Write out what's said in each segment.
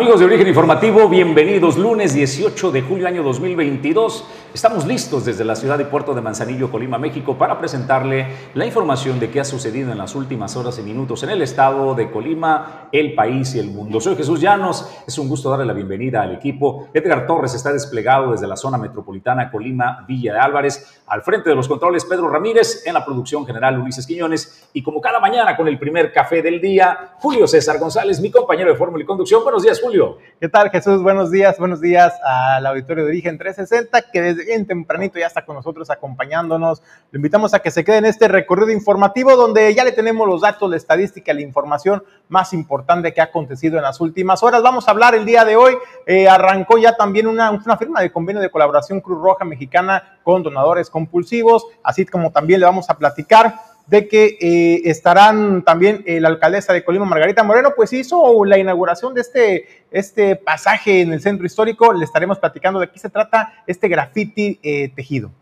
Amigos de Origen Informativo, bienvenidos lunes 18 de julio año 2022. Estamos listos desde la ciudad y puerto de Manzanillo, Colima, México, para presentarle la información de qué ha sucedido en las últimas horas y minutos en el estado de Colima, el país y el mundo. Soy Jesús Llanos, es un gusto darle la bienvenida al equipo. Edgar Torres está desplegado desde la zona metropolitana Colima, Villa de Álvarez, al frente de los controles Pedro Ramírez, en la producción general Ulises Quiñones y como cada mañana con el primer café del día, Julio César González, mi compañero de fórmula y conducción. Buenos días, Julio. ¿Qué tal, Jesús? Buenos días, buenos días al auditorio de Origen 360, que desde bien tempranito ya está con nosotros acompañándonos. Lo invitamos a que se quede en este recorrido informativo donde ya le tenemos los datos, la estadística, la información más importante que ha acontecido en las últimas horas. Vamos a hablar el día de hoy. Eh, arrancó ya también una, una firma de convenio de colaboración Cruz Roja Mexicana con donadores compulsivos, así como también le vamos a platicar de que eh, estarán también eh, la alcaldesa de Colima, Margarita Moreno, pues hizo la inauguración de este, este pasaje en el centro histórico. Le estaremos platicando de qué se trata este graffiti eh, tejido.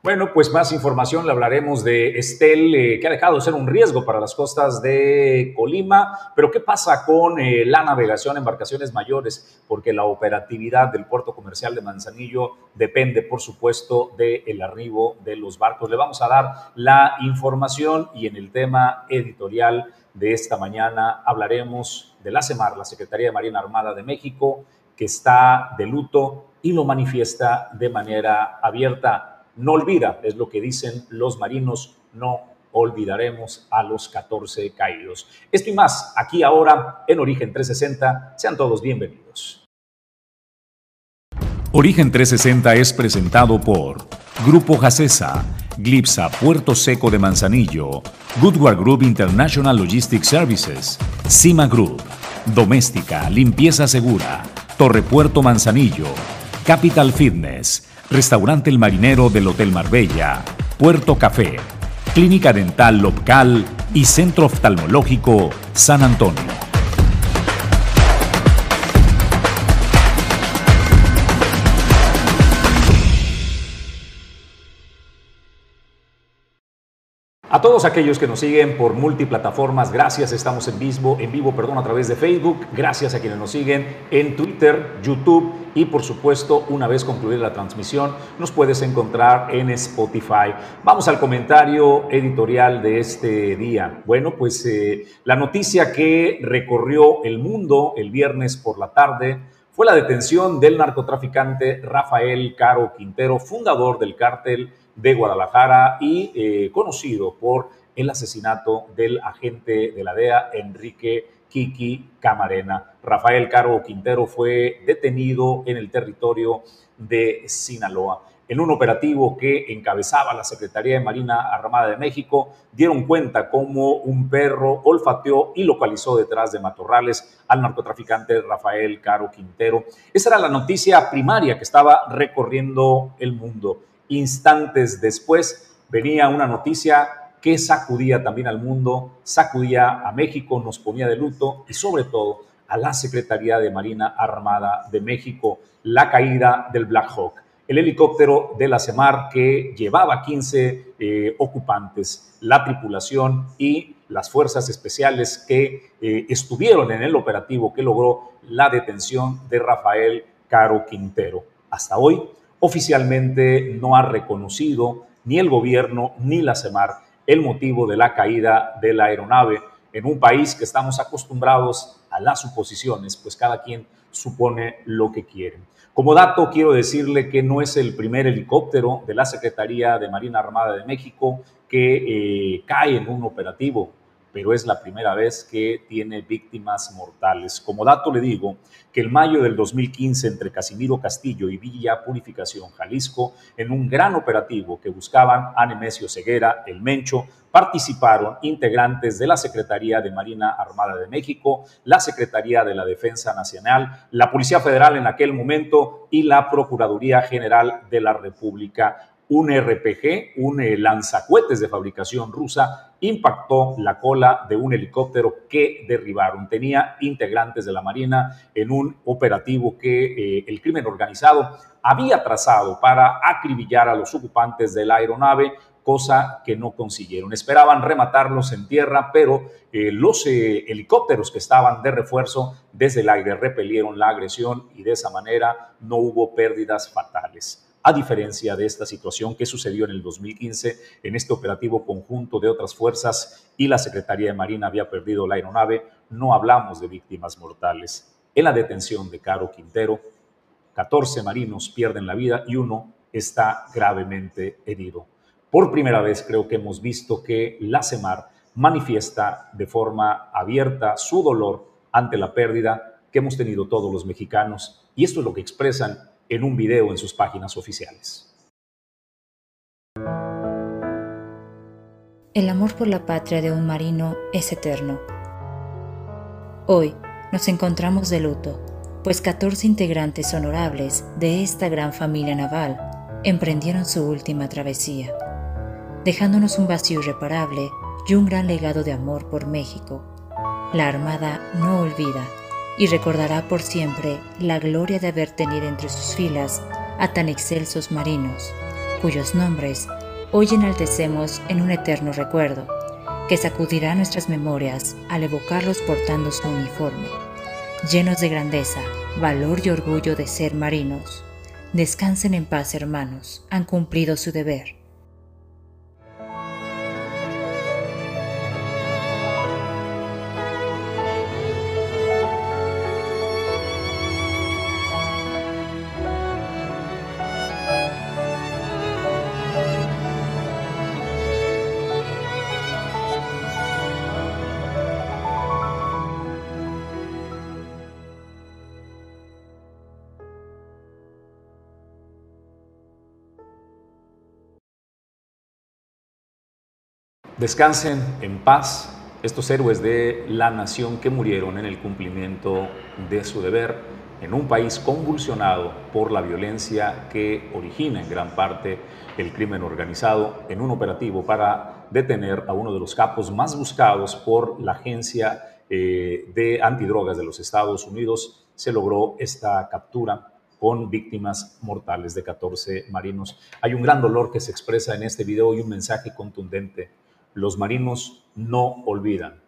Bueno, pues más información le hablaremos de Estel, eh, que ha dejado de ser un riesgo para las costas de Colima, pero ¿qué pasa con eh, la navegación embarcaciones mayores? Porque la operatividad del puerto comercial de Manzanillo depende, por supuesto, del arribo de los barcos. Le vamos a dar la información y en el tema editorial de esta mañana hablaremos de la CEMAR, la Secretaría de Marina Armada de México, que está de luto y lo manifiesta de manera abierta no olvida, es lo que dicen los marinos, no olvidaremos a los 14 caídos. Esto y más, aquí ahora en Origen 360, sean todos bienvenidos. Origen 360 es presentado por Grupo Jacesa, Glipsa Puerto Seco de Manzanillo, Goodward Group International Logistics Services, Cima Group, Doméstica, Limpieza Segura, Torre Puerto Manzanillo, Capital Fitness, Restaurante El Marinero del Hotel Marbella, Puerto Café, Clínica Dental Local y Centro Oftalmológico San Antonio. A todos aquellos que nos siguen por multiplataformas, gracias. Estamos en vivo, en vivo, perdón, a través de Facebook. Gracias a quienes nos siguen en Twitter, YouTube y por supuesto, una vez concluida la transmisión, nos puedes encontrar en Spotify. Vamos al comentario editorial de este día. Bueno, pues eh, la noticia que recorrió el mundo el viernes por la tarde fue la detención del narcotraficante Rafael Caro Quintero, fundador del cártel de Guadalajara y eh, conocido por el asesinato del agente de la DEA, Enrique Kiki Camarena. Rafael Caro Quintero fue detenido en el territorio de Sinaloa. En un operativo que encabezaba la Secretaría de Marina Armada de México, dieron cuenta cómo un perro olfateó y localizó detrás de matorrales al narcotraficante Rafael Caro Quintero. Esa era la noticia primaria que estaba recorriendo el mundo. Instantes después venía una noticia que sacudía también al mundo, sacudía a México, nos ponía de luto y sobre todo a la Secretaría de Marina Armada de México, la caída del Black Hawk, el helicóptero de la CEMAR que llevaba 15 eh, ocupantes, la tripulación y las fuerzas especiales que eh, estuvieron en el operativo que logró la detención de Rafael Caro Quintero. Hasta hoy, oficialmente no ha reconocido ni el gobierno ni la CEMAR el motivo de la caída de la aeronave en un país que estamos acostumbrados a las suposiciones, pues cada quien supone lo que quiere. Como dato, quiero decirle que no es el primer helicóptero de la Secretaría de Marina Armada de México que eh, cae en un operativo pero es la primera vez que tiene víctimas mortales. Como dato le digo que el mayo del 2015 entre Casimiro Castillo y Villa Purificación, Jalisco, en un gran operativo que buscaban a Nemesio Ceguera, el Mencho, participaron integrantes de la Secretaría de Marina Armada de México, la Secretaría de la Defensa Nacional, la Policía Federal en aquel momento y la Procuraduría General de la República un RPG, un eh, lanzacuetes de fabricación rusa, impactó la cola de un helicóptero que derribaron. Tenía integrantes de la Marina en un operativo que eh, el crimen organizado había trazado para acribillar a los ocupantes de la aeronave, cosa que no consiguieron. Esperaban rematarlos en tierra, pero eh, los helicópteros que estaban de refuerzo desde el aire repelieron la agresión y de esa manera no hubo pérdidas fatales a diferencia de esta situación que sucedió en el 2015 en este operativo conjunto de otras fuerzas y la Secretaría de Marina había perdido la aeronave, no hablamos de víctimas mortales. En la detención de Caro Quintero, 14 marinos pierden la vida y uno está gravemente herido. Por primera vez creo que hemos visto que la CEMAR manifiesta de forma abierta su dolor ante la pérdida que hemos tenido todos los mexicanos y esto es lo que expresan en un video en sus páginas oficiales. El amor por la patria de un marino es eterno. Hoy nos encontramos de luto, pues 14 integrantes honorables de esta gran familia naval emprendieron su última travesía, dejándonos un vacío irreparable y un gran legado de amor por México. La Armada no olvida y recordará por siempre la gloria de haber tenido entre sus filas a tan excelsos marinos, cuyos nombres hoy enaltecemos en un eterno recuerdo, que sacudirá nuestras memorias al evocarlos portando su uniforme, llenos de grandeza, valor y orgullo de ser marinos. Descansen en paz, hermanos, han cumplido su deber. Descansen en paz estos héroes de la nación que murieron en el cumplimiento de su deber en un país convulsionado por la violencia que origina en gran parte el crimen organizado en un operativo para detener a uno de los capos más buscados por la agencia eh, de antidrogas de los Estados Unidos. Se logró esta captura con víctimas mortales de 14 marinos. Hay un gran dolor que se expresa en este video y un mensaje contundente los marinos no olvidan,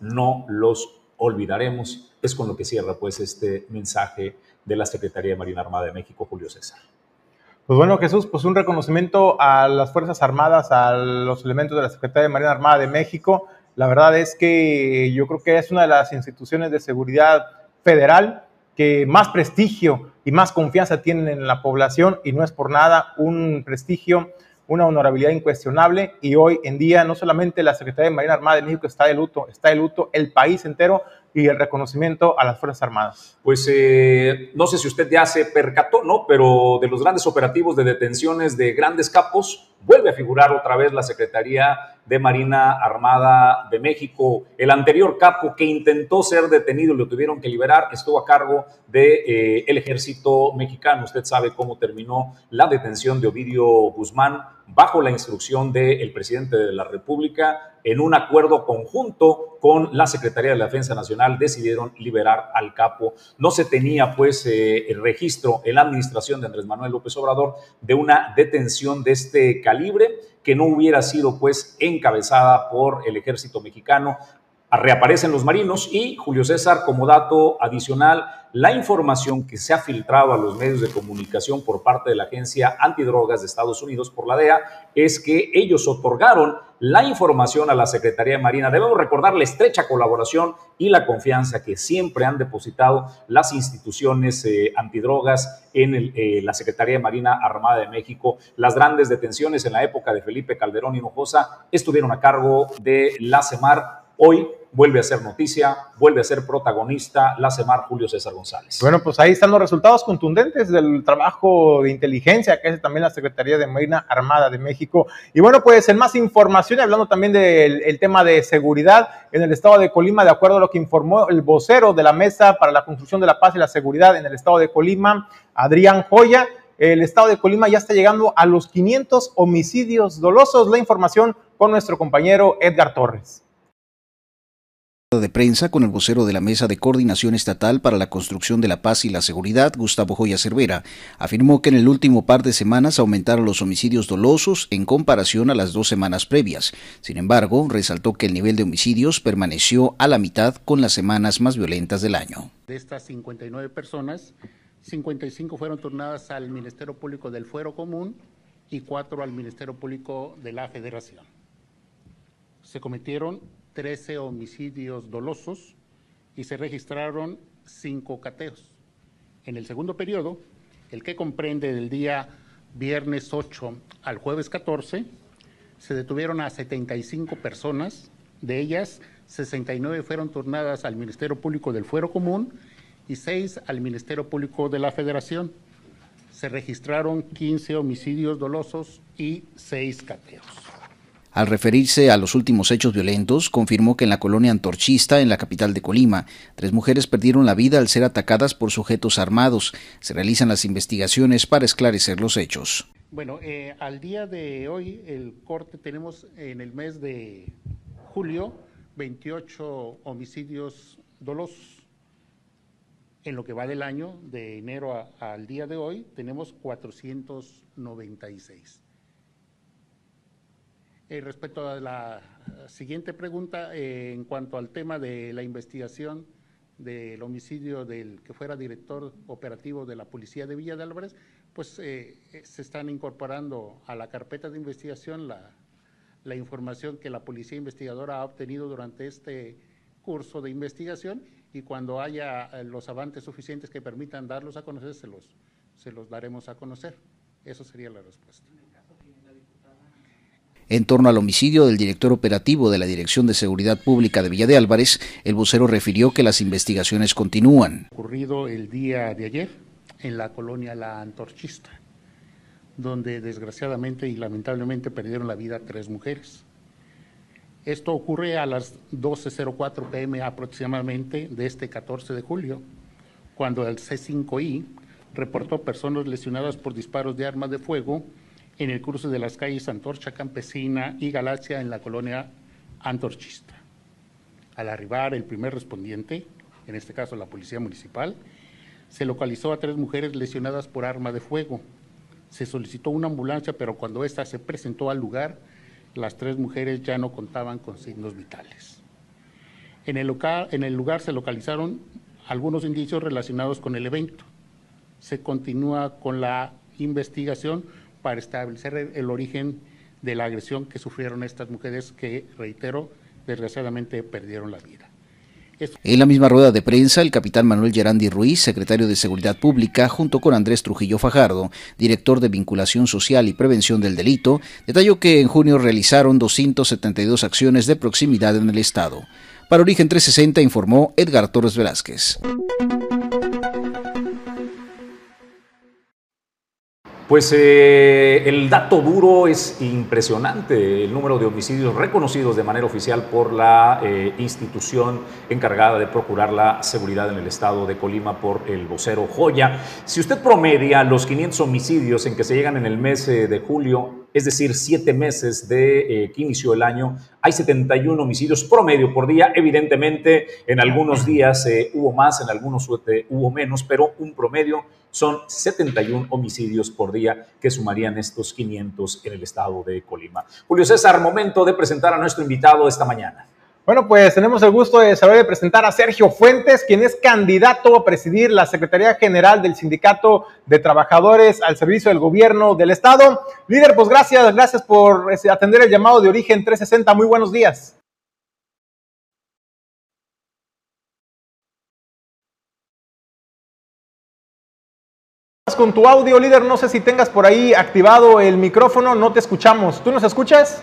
no los olvidaremos. Es con lo que cierra pues este mensaje de la Secretaría de Marina Armada de México, Julio César. Pues bueno, Jesús, pues un reconocimiento a las Fuerzas Armadas, a los elementos de la Secretaría de Marina Armada de México. La verdad es que yo creo que es una de las instituciones de seguridad federal que más prestigio y más confianza tienen en la población y no es por nada un prestigio una honorabilidad incuestionable y hoy en día no solamente la Secretaría de Marina Armada de México está de luto, está de luto el país entero y el reconocimiento a las Fuerzas Armadas. Pues eh, no sé si usted ya se percató, ¿no? Pero de los grandes operativos de detenciones de grandes capos, vuelve a figurar otra vez la Secretaría de Marina Armada de México. El anterior capo que intentó ser detenido y lo tuvieron que liberar estuvo a cargo del de, eh, ejército mexicano. Usted sabe cómo terminó la detención de Ovidio Guzmán bajo la instrucción del presidente de la República en un acuerdo conjunto con la Secretaría de la Defensa Nacional, decidieron liberar al capo. No se tenía, pues, eh, el registro en la administración de Andrés Manuel López Obrador de una detención de este calibre que no hubiera sido, pues, encabezada por el ejército mexicano. Reaparecen los marinos y Julio César, como dato adicional, la información que se ha filtrado a los medios de comunicación por parte de la Agencia Antidrogas de Estados Unidos por la DEA es que ellos otorgaron la información a la Secretaría de Marina. Debemos recordar la estrecha colaboración y la confianza que siempre han depositado las instituciones eh, antidrogas en eh, la Secretaría de Marina Armada de México. Las grandes detenciones en la época de Felipe Calderón Hinojosa estuvieron a cargo de la CEMAR Hoy vuelve a ser noticia, vuelve a ser protagonista la Semar Julio César González. Bueno, pues ahí están los resultados contundentes del trabajo de inteligencia que hace también la Secretaría de Marina Armada de México. Y bueno, pues en más información, hablando también del tema de seguridad en el estado de Colima, de acuerdo a lo que informó el vocero de la Mesa para la Construcción de la Paz y la Seguridad en el estado de Colima, Adrián Joya, el estado de Colima ya está llegando a los 500 homicidios dolosos. La información con nuestro compañero Edgar Torres de prensa con el vocero de la Mesa de Coordinación Estatal para la Construcción de la Paz y la Seguridad, Gustavo Joya Cervera, afirmó que en el último par de semanas aumentaron los homicidios dolosos en comparación a las dos semanas previas. Sin embargo, resaltó que el nivel de homicidios permaneció a la mitad con las semanas más violentas del año. De estas 59 personas, 55 fueron turnadas al Ministerio Público del Fuero Común y 4 al Ministerio Público de la Federación. Se cometieron 13 homicidios dolosos y se registraron 5 cateos. En el segundo periodo, el que comprende del día viernes 8 al jueves 14, se detuvieron a 75 personas, de ellas 69 fueron turnadas al Ministerio Público del Fuero Común y 6 al Ministerio Público de la Federación. Se registraron 15 homicidios dolosos y 6 cateos. Al referirse a los últimos hechos violentos, confirmó que en la colonia antorchista, en la capital de Colima, tres mujeres perdieron la vida al ser atacadas por sujetos armados. Se realizan las investigaciones para esclarecer los hechos. Bueno, eh, al día de hoy, el corte tenemos en el mes de julio 28 homicidios dolosos. En lo que va del año, de enero al día de hoy, tenemos 496. Eh, respecto a la siguiente pregunta, eh, en cuanto al tema de la investigación del homicidio del que fuera director operativo de la Policía de Villa de Álvarez, pues eh, se están incorporando a la carpeta de investigación la, la información que la Policía Investigadora ha obtenido durante este curso de investigación y cuando haya los avances suficientes que permitan darlos a conocer, se los, se los daremos a conocer. Eso sería la respuesta. En torno al homicidio del director operativo de la Dirección de Seguridad Pública de Villa de Álvarez, el vocero refirió que las investigaciones continúan. Ocurrido el día de ayer en la colonia La Antorchista, donde desgraciadamente y lamentablemente perdieron la vida tres mujeres. Esto ocurre a las 12.04 pm aproximadamente de este 14 de julio, cuando el C5I reportó personas lesionadas por disparos de armas de fuego en el cruce de las calles Antorcha Campesina y Galaxia en la colonia antorchista. Al arribar el primer respondiente, en este caso la Policía Municipal, se localizó a tres mujeres lesionadas por arma de fuego. Se solicitó una ambulancia, pero cuando ésta se presentó al lugar, las tres mujeres ya no contaban con signos vitales. En el, local, en el lugar se localizaron algunos indicios relacionados con el evento. Se continúa con la investigación para establecer el, origen de la agresión que sufrieron estas mujeres que, reitero, desgraciadamente perdieron la vida. En la misma rueda de prensa, el capitán Manuel Gerandi Ruiz, secretario de Seguridad Pública, junto con Andrés Trujillo Fajardo, director de Vinculación Social y Prevención del Delito, detalló que en junio realizaron 272 acciones de proximidad en el Estado. Para Origen 360 informó Edgar Torres Velázquez. Pues eh, el dato duro es impresionante, el número de homicidios reconocidos de manera oficial por la eh, institución encargada de procurar la seguridad en el estado de Colima por el vocero Joya. Si usted promedia los 500 homicidios en que se llegan en el mes eh, de julio, es decir, siete meses de que inició el año, hay 71 homicidios promedio por día. Evidentemente, en algunos días hubo más, en algunos hubo menos, pero un promedio son 71 homicidios por día que sumarían estos 500 en el estado de Colima. Julio César, momento de presentar a nuestro invitado esta mañana. Bueno, pues tenemos el gusto de saber de presentar a Sergio Fuentes, quien es candidato a presidir la Secretaría General del Sindicato de Trabajadores al Servicio del Gobierno del Estado. Líder, pues gracias, gracias por este, atender el llamado de Origen 360. Muy buenos días. Con tu audio, líder, no sé si tengas por ahí activado el micrófono, no te escuchamos. ¿Tú nos escuchas?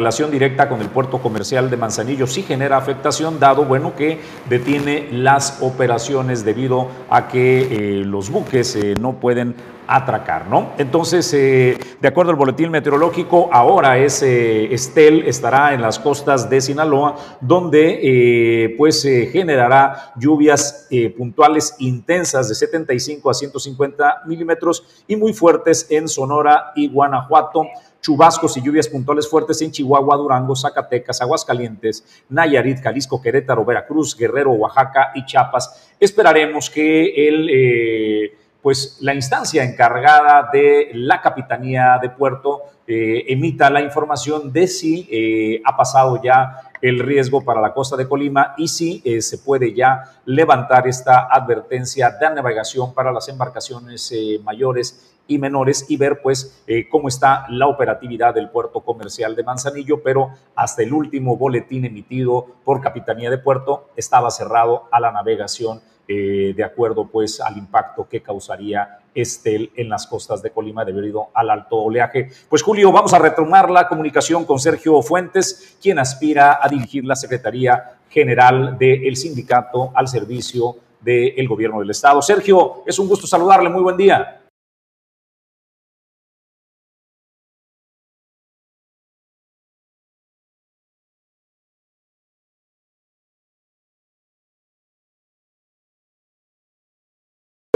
Relación directa con el puerto comercial de Manzanillo sí genera afectación, dado bueno que detiene las operaciones debido a que eh, los buques eh, no pueden atracar, ¿no? Entonces, eh, de acuerdo al boletín meteorológico, ahora ese Estel estará en las costas de Sinaloa, donde pues generará lluvias puntuales intensas de 75 a 150 milímetros y muy fuertes en Sonora y Guanajuato chubascos y lluvias puntuales fuertes en Chihuahua, Durango, Zacatecas, Aguascalientes, Nayarit, Jalisco, Querétaro, Veracruz, Guerrero, Oaxaca y Chiapas. Esperaremos que el, eh, pues, la instancia encargada de la Capitanía de Puerto eh, emita la información de si eh, ha pasado ya el riesgo para la costa de Colima y si se puede ya levantar esta advertencia de navegación para las embarcaciones mayores y menores y ver pues eh, cómo está la operatividad del puerto comercial de Manzanillo, pero hasta el último boletín emitido por Capitanía de Puerto estaba cerrado a la navegación eh, de acuerdo pues al impacto que causaría Estel en las costas de Colima debido al alto oleaje. Pues Julio, vamos a retomar la comunicación con Sergio Fuentes, quien aspira a dirigir la Secretaría General del Sindicato al servicio del Gobierno del Estado. Sergio, es un gusto saludarle, muy buen día.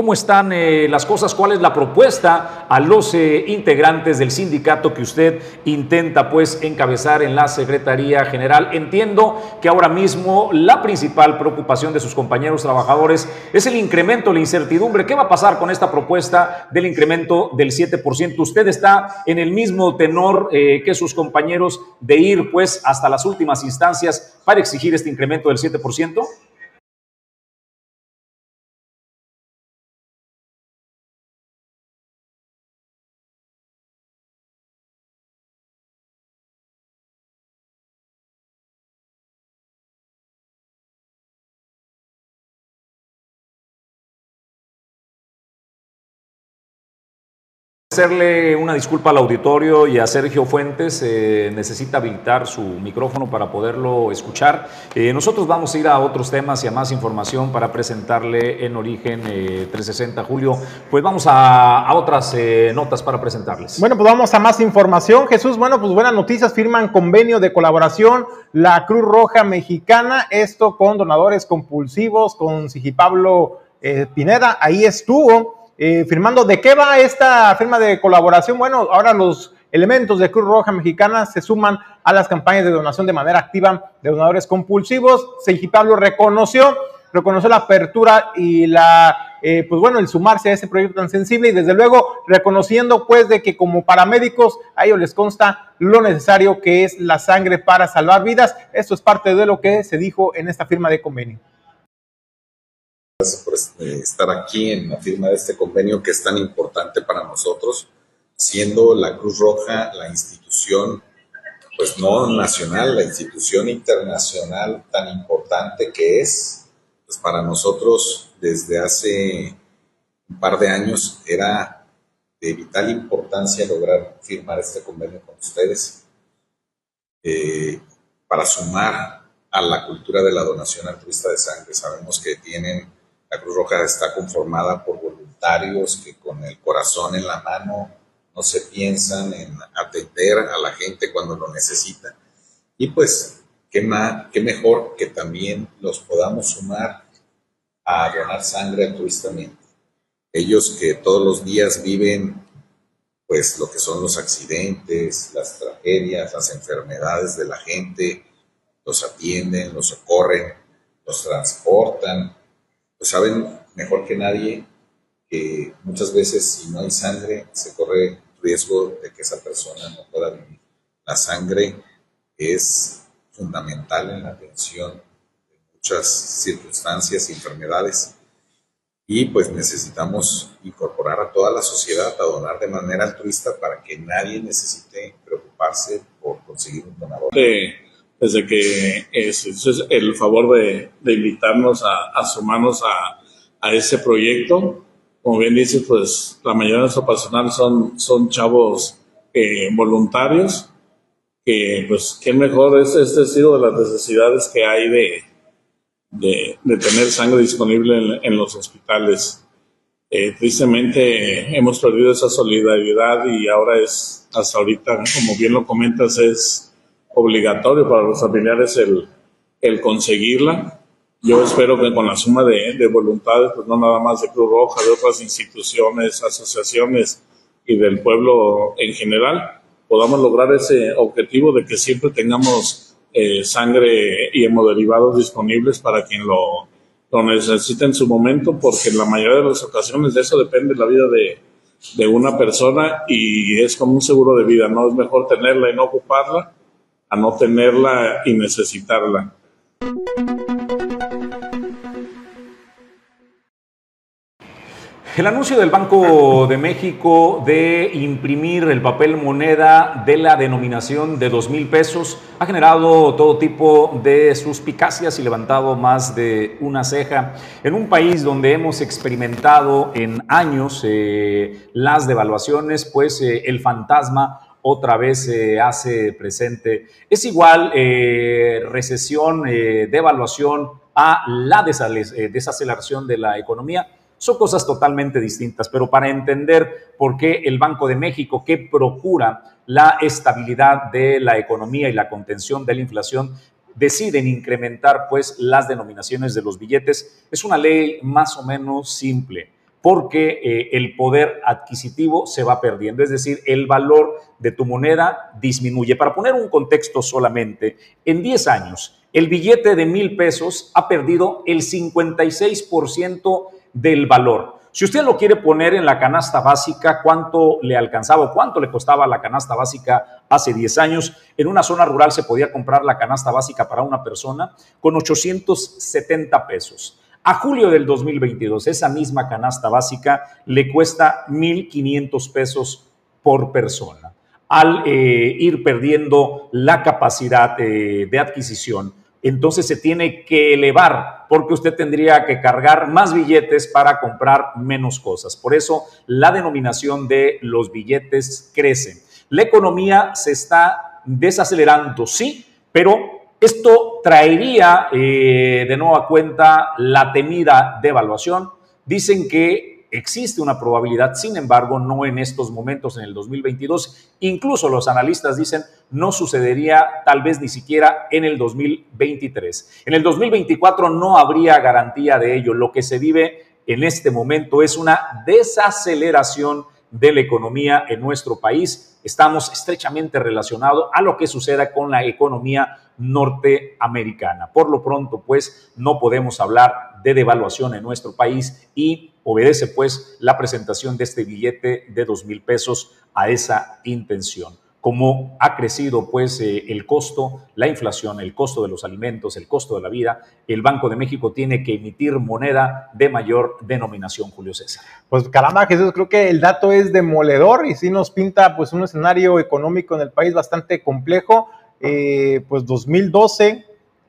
¿Cómo están eh, las cosas? ¿Cuál es la propuesta a los eh, integrantes del sindicato que usted intenta pues encabezar en la Secretaría General? Entiendo que ahora mismo la principal preocupación de sus compañeros trabajadores es el incremento, la incertidumbre. ¿Qué va a pasar con esta propuesta del incremento del 7%? ¿Usted está en el mismo tenor eh, que sus compañeros de ir pues hasta las últimas instancias para exigir este incremento del 7%? Hacerle una disculpa al auditorio y a Sergio Fuentes. Eh, necesita habilitar su micrófono para poderlo escuchar. Eh, nosotros vamos a ir a otros temas y a más información para presentarle en Origen 360. Eh, Julio, pues vamos a, a otras notas para presentarles. Bueno, pues vamos a más información. Jesús, bueno, pues buenas noticias. Firman convenio de colaboración la Cruz Roja Mexicana. Esto con donadores compulsivos, con Sigipablo Pineda. Ahí estuvo. Eh, firmando. ¿De qué va esta firma de colaboración? Bueno, ahora los elementos de Cruz Roja Mexicana se suman a las campañas de donación de manera activa de donadores compulsivos. Seiji Pablo reconoció, reconoció la apertura y la, eh, pues bueno, el sumarse a ese proyecto tan sensible y desde luego reconociendo pues de que como paramédicos a ellos les consta lo necesario que es la sangre para salvar vidas. Esto es parte de lo que se dijo en esta firma de convenio por este, estar aquí en la firma de este convenio que es tan importante para nosotros, siendo la Cruz Roja la institución, pues no nacional, la institución internacional tan importante que es, pues para nosotros desde hace un par de años era de vital importancia lograr firmar este convenio con ustedes eh, para sumar a la cultura de la donación altruista de sangre. Sabemos que tienen la Cruz Roja está conformada por voluntarios que con el corazón en la mano no se piensan en atender a la gente cuando lo necesita. Y pues, ¿qué, más, qué mejor que también los podamos sumar a donar sangre altruistamente. Ellos que todos los días viven pues lo que son los accidentes, las tragedias, las enfermedades de la gente, los atienden, los socorren, los transportan, pues saben mejor que nadie que muchas veces si no hay sangre se corre riesgo de que esa persona no pueda vivir. La sangre es fundamental en la atención de muchas circunstancias y enfermedades y pues necesitamos incorporar a toda la sociedad a donar de manera altruista para que nadie necesite preocuparse por conseguir un donador desde que es, el favor de, invitarnos a, sumarnos a, ese proyecto. Como bien dices, pues la mayoría de nuestro personal son, son chavos eh, voluntarios que pues qué mejor es este sido de las necesidades que hay de, de, tener sangre disponible en, los hospitales. Eh, tristemente hemos perdido esa solidaridad y ahora es, hasta ahorita, como bien lo comentas, es obligatorio para los familiares el, el conseguirla. Yo espero que con la suma de, de, voluntades, pues no nada más de Cruz Roja, de otras instituciones, asociaciones y del pueblo en general, podamos lograr ese objetivo de que siempre tengamos eh, sangre y hemoderivados disponibles para quien lo, lo necesite en su momento, porque en la mayoría de las ocasiones de eso depende la vida de, de una persona y es como un seguro de vida, ¿no? Es mejor tenerla y no ocuparla a no tenerla y necesitarla. El anuncio del Banco de México de imprimir el papel moneda de la denominación de dos mil pesos ha generado todo tipo de suspicacias y levantado más de una ceja. En un país donde hemos experimentado en años eh, las devaluaciones, pues eh, el fantasma otra vez se hace presente. Es igual eh, recesión, devaluación a la desaceleración de la economía son cosas totalmente distintas, pero para entender por qué el Banco de México, que procura la estabilidad de la economía y la contención de la inflación, deciden incrementar pues las denominaciones de los billetes, es una ley más o menos simple porque eh, el poder adquisitivo se va perdiendo, es decir, el valor de tu moneda disminuye. Para poner un contexto solamente, en 10 años, el billete de mil pesos ha perdido el 56% del valor. Si usted lo quiere poner en la canasta básica, ¿cuánto le alcanzaba o cuánto le costaba la canasta básica hace 10 años? En una zona rural se podía comprar la canasta básica para una persona con 870 pesos. A julio del 2022, esa misma canasta básica le cuesta 1.500 pesos por persona. Al eh, ir perdiendo la capacidad eh, de adquisición, entonces se tiene que elevar porque usted tendría que cargar más billetes para comprar menos cosas. Por eso la denominación de los billetes crece. La economía se está desacelerando, sí, pero esto traería eh, de nueva cuenta la temida devaluación. Dicen que Existe una probabilidad, sin embargo, no en estos momentos, en el 2022. Incluso los analistas dicen no sucedería tal vez ni siquiera en el 2023. En el 2024 no habría garantía de ello. Lo que se vive en este momento es una desaceleración de la economía en nuestro país. Estamos estrechamente relacionados a lo que suceda con la economía norteamericana. Por lo pronto, pues, no podemos hablar de devaluación en nuestro país y obedece, pues, la presentación de este billete de dos mil pesos a esa intención. Como ha crecido, pues, eh, el costo, la inflación, el costo de los alimentos, el costo de la vida, el Banco de México tiene que emitir moneda de mayor denominación, Julio César. Pues caramba, Jesús, creo que el dato es demoledor y sí nos pinta, pues, un escenario económico en el país bastante complejo eh, pues 2012,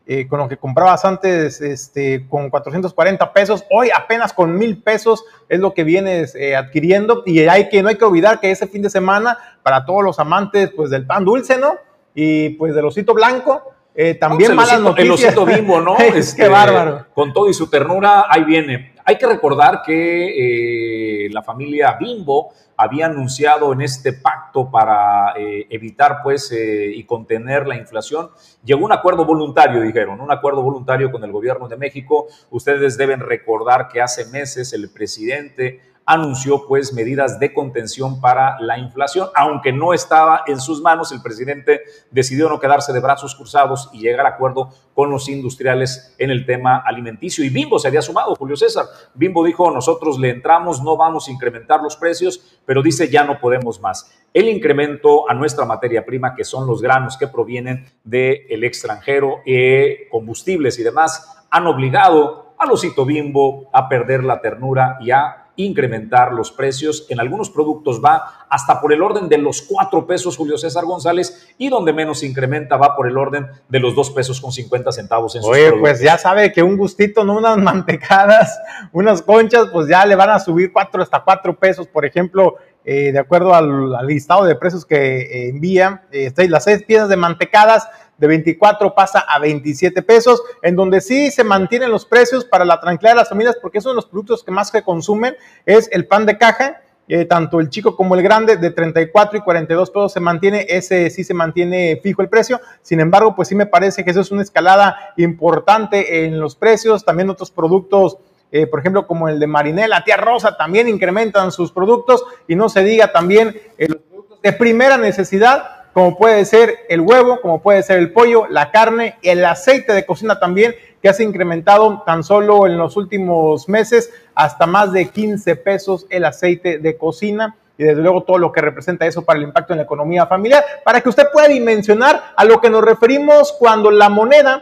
eh, con lo que comprabas antes este, con 440 pesos, hoy apenas con mil pesos es lo que vienes eh, adquiriendo y hay que, no hay que olvidar que ese fin de semana para todos los amantes pues del pan dulce, ¿no? Y pues del osito blanco, también malas noticias. El osito bimbo, ¿no? es que bárbaro. Con todo y su ternura, ahí viene. Hay que recordar que la familia Bimbo había anunciado en este pacto para eh, evitar pues eh, y contener la inflación. Llegó un acuerdo voluntario, dijeron, un acuerdo voluntario con el gobierno de México. Ustedes deben recordar que hace meses el presidente anunció pues medidas de contención para la inflación, aunque no estaba en sus manos, el presidente decidió no quedarse de brazos cruzados y llegar a acuerdo con los industriales en el tema alimenticio. Y Bimbo se había sumado, Julio César. Bimbo dijo, nosotros le entramos, no vamos a incrementar los precios, pero dice, ya no podemos más. El incremento a nuestra materia prima, que son los granos que provienen del extranjero, eh, combustibles y demás, han obligado a Losito Bimbo a perder la ternura y a incrementar los precios. En algunos productos va hasta por el orden de los cuatro pesos, Julio César González, y donde menos incrementa va por el orden de los dos pesos con 50 centavos en sus Oye, pues ya sabe que un gustito, no unas mantecadas, unas conchas, pues ya le van a subir cuatro hasta cuatro pesos, por ejemplo, eh, de acuerdo al, listado de precios que eh, envía, eh, las seis piezas de mantecadas de 24 pasa a 27 pesos, en donde sí se mantienen los precios para la tranquilidad de las familias, porque es uno de los productos que más se consumen, es el pan de caja, tanto el chico como el grande, de 34 y 42 pesos se mantiene, ese sí se mantiene fijo el precio. Sin embargo, pues sí me parece que eso es una escalada importante en los precios. También otros productos eh, por ejemplo, como el de Marinela, Tía Rosa, también incrementan sus productos y no se diga también eh, los productos de primera necesidad, como puede ser el huevo, como puede ser el pollo, la carne, el aceite de cocina también, que ha incrementado tan solo en los últimos meses hasta más de 15 pesos el aceite de cocina y desde luego todo lo que representa eso para el impacto en la economía familiar, para que usted pueda dimensionar a lo que nos referimos cuando la moneda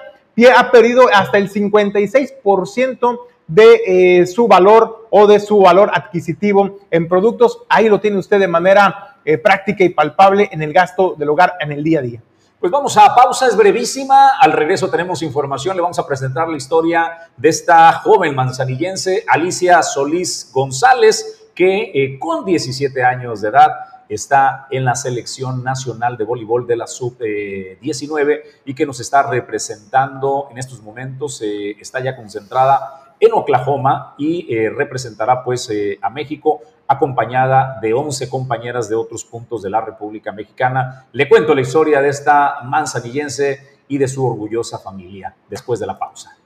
ha perdido hasta el 56% de eh, su valor o de su valor adquisitivo en productos. Ahí lo tiene usted de manera eh, práctica y palpable en el gasto del hogar en el día a día. Pues vamos a pausa, es brevísima. Al regreso tenemos información. Le vamos a presentar la historia de esta joven manzanillense, Alicia Solís González, que eh, con 17 años de edad está en la selección nacional de voleibol de la sub-19 y que nos está representando en estos momentos, está ya concentrada en Oklahoma y eh, representará pues eh, a México acompañada de 11 compañeras de otros puntos de la República Mexicana. Le cuento la historia de esta manzanillense y de su orgullosa familia después de la pausa.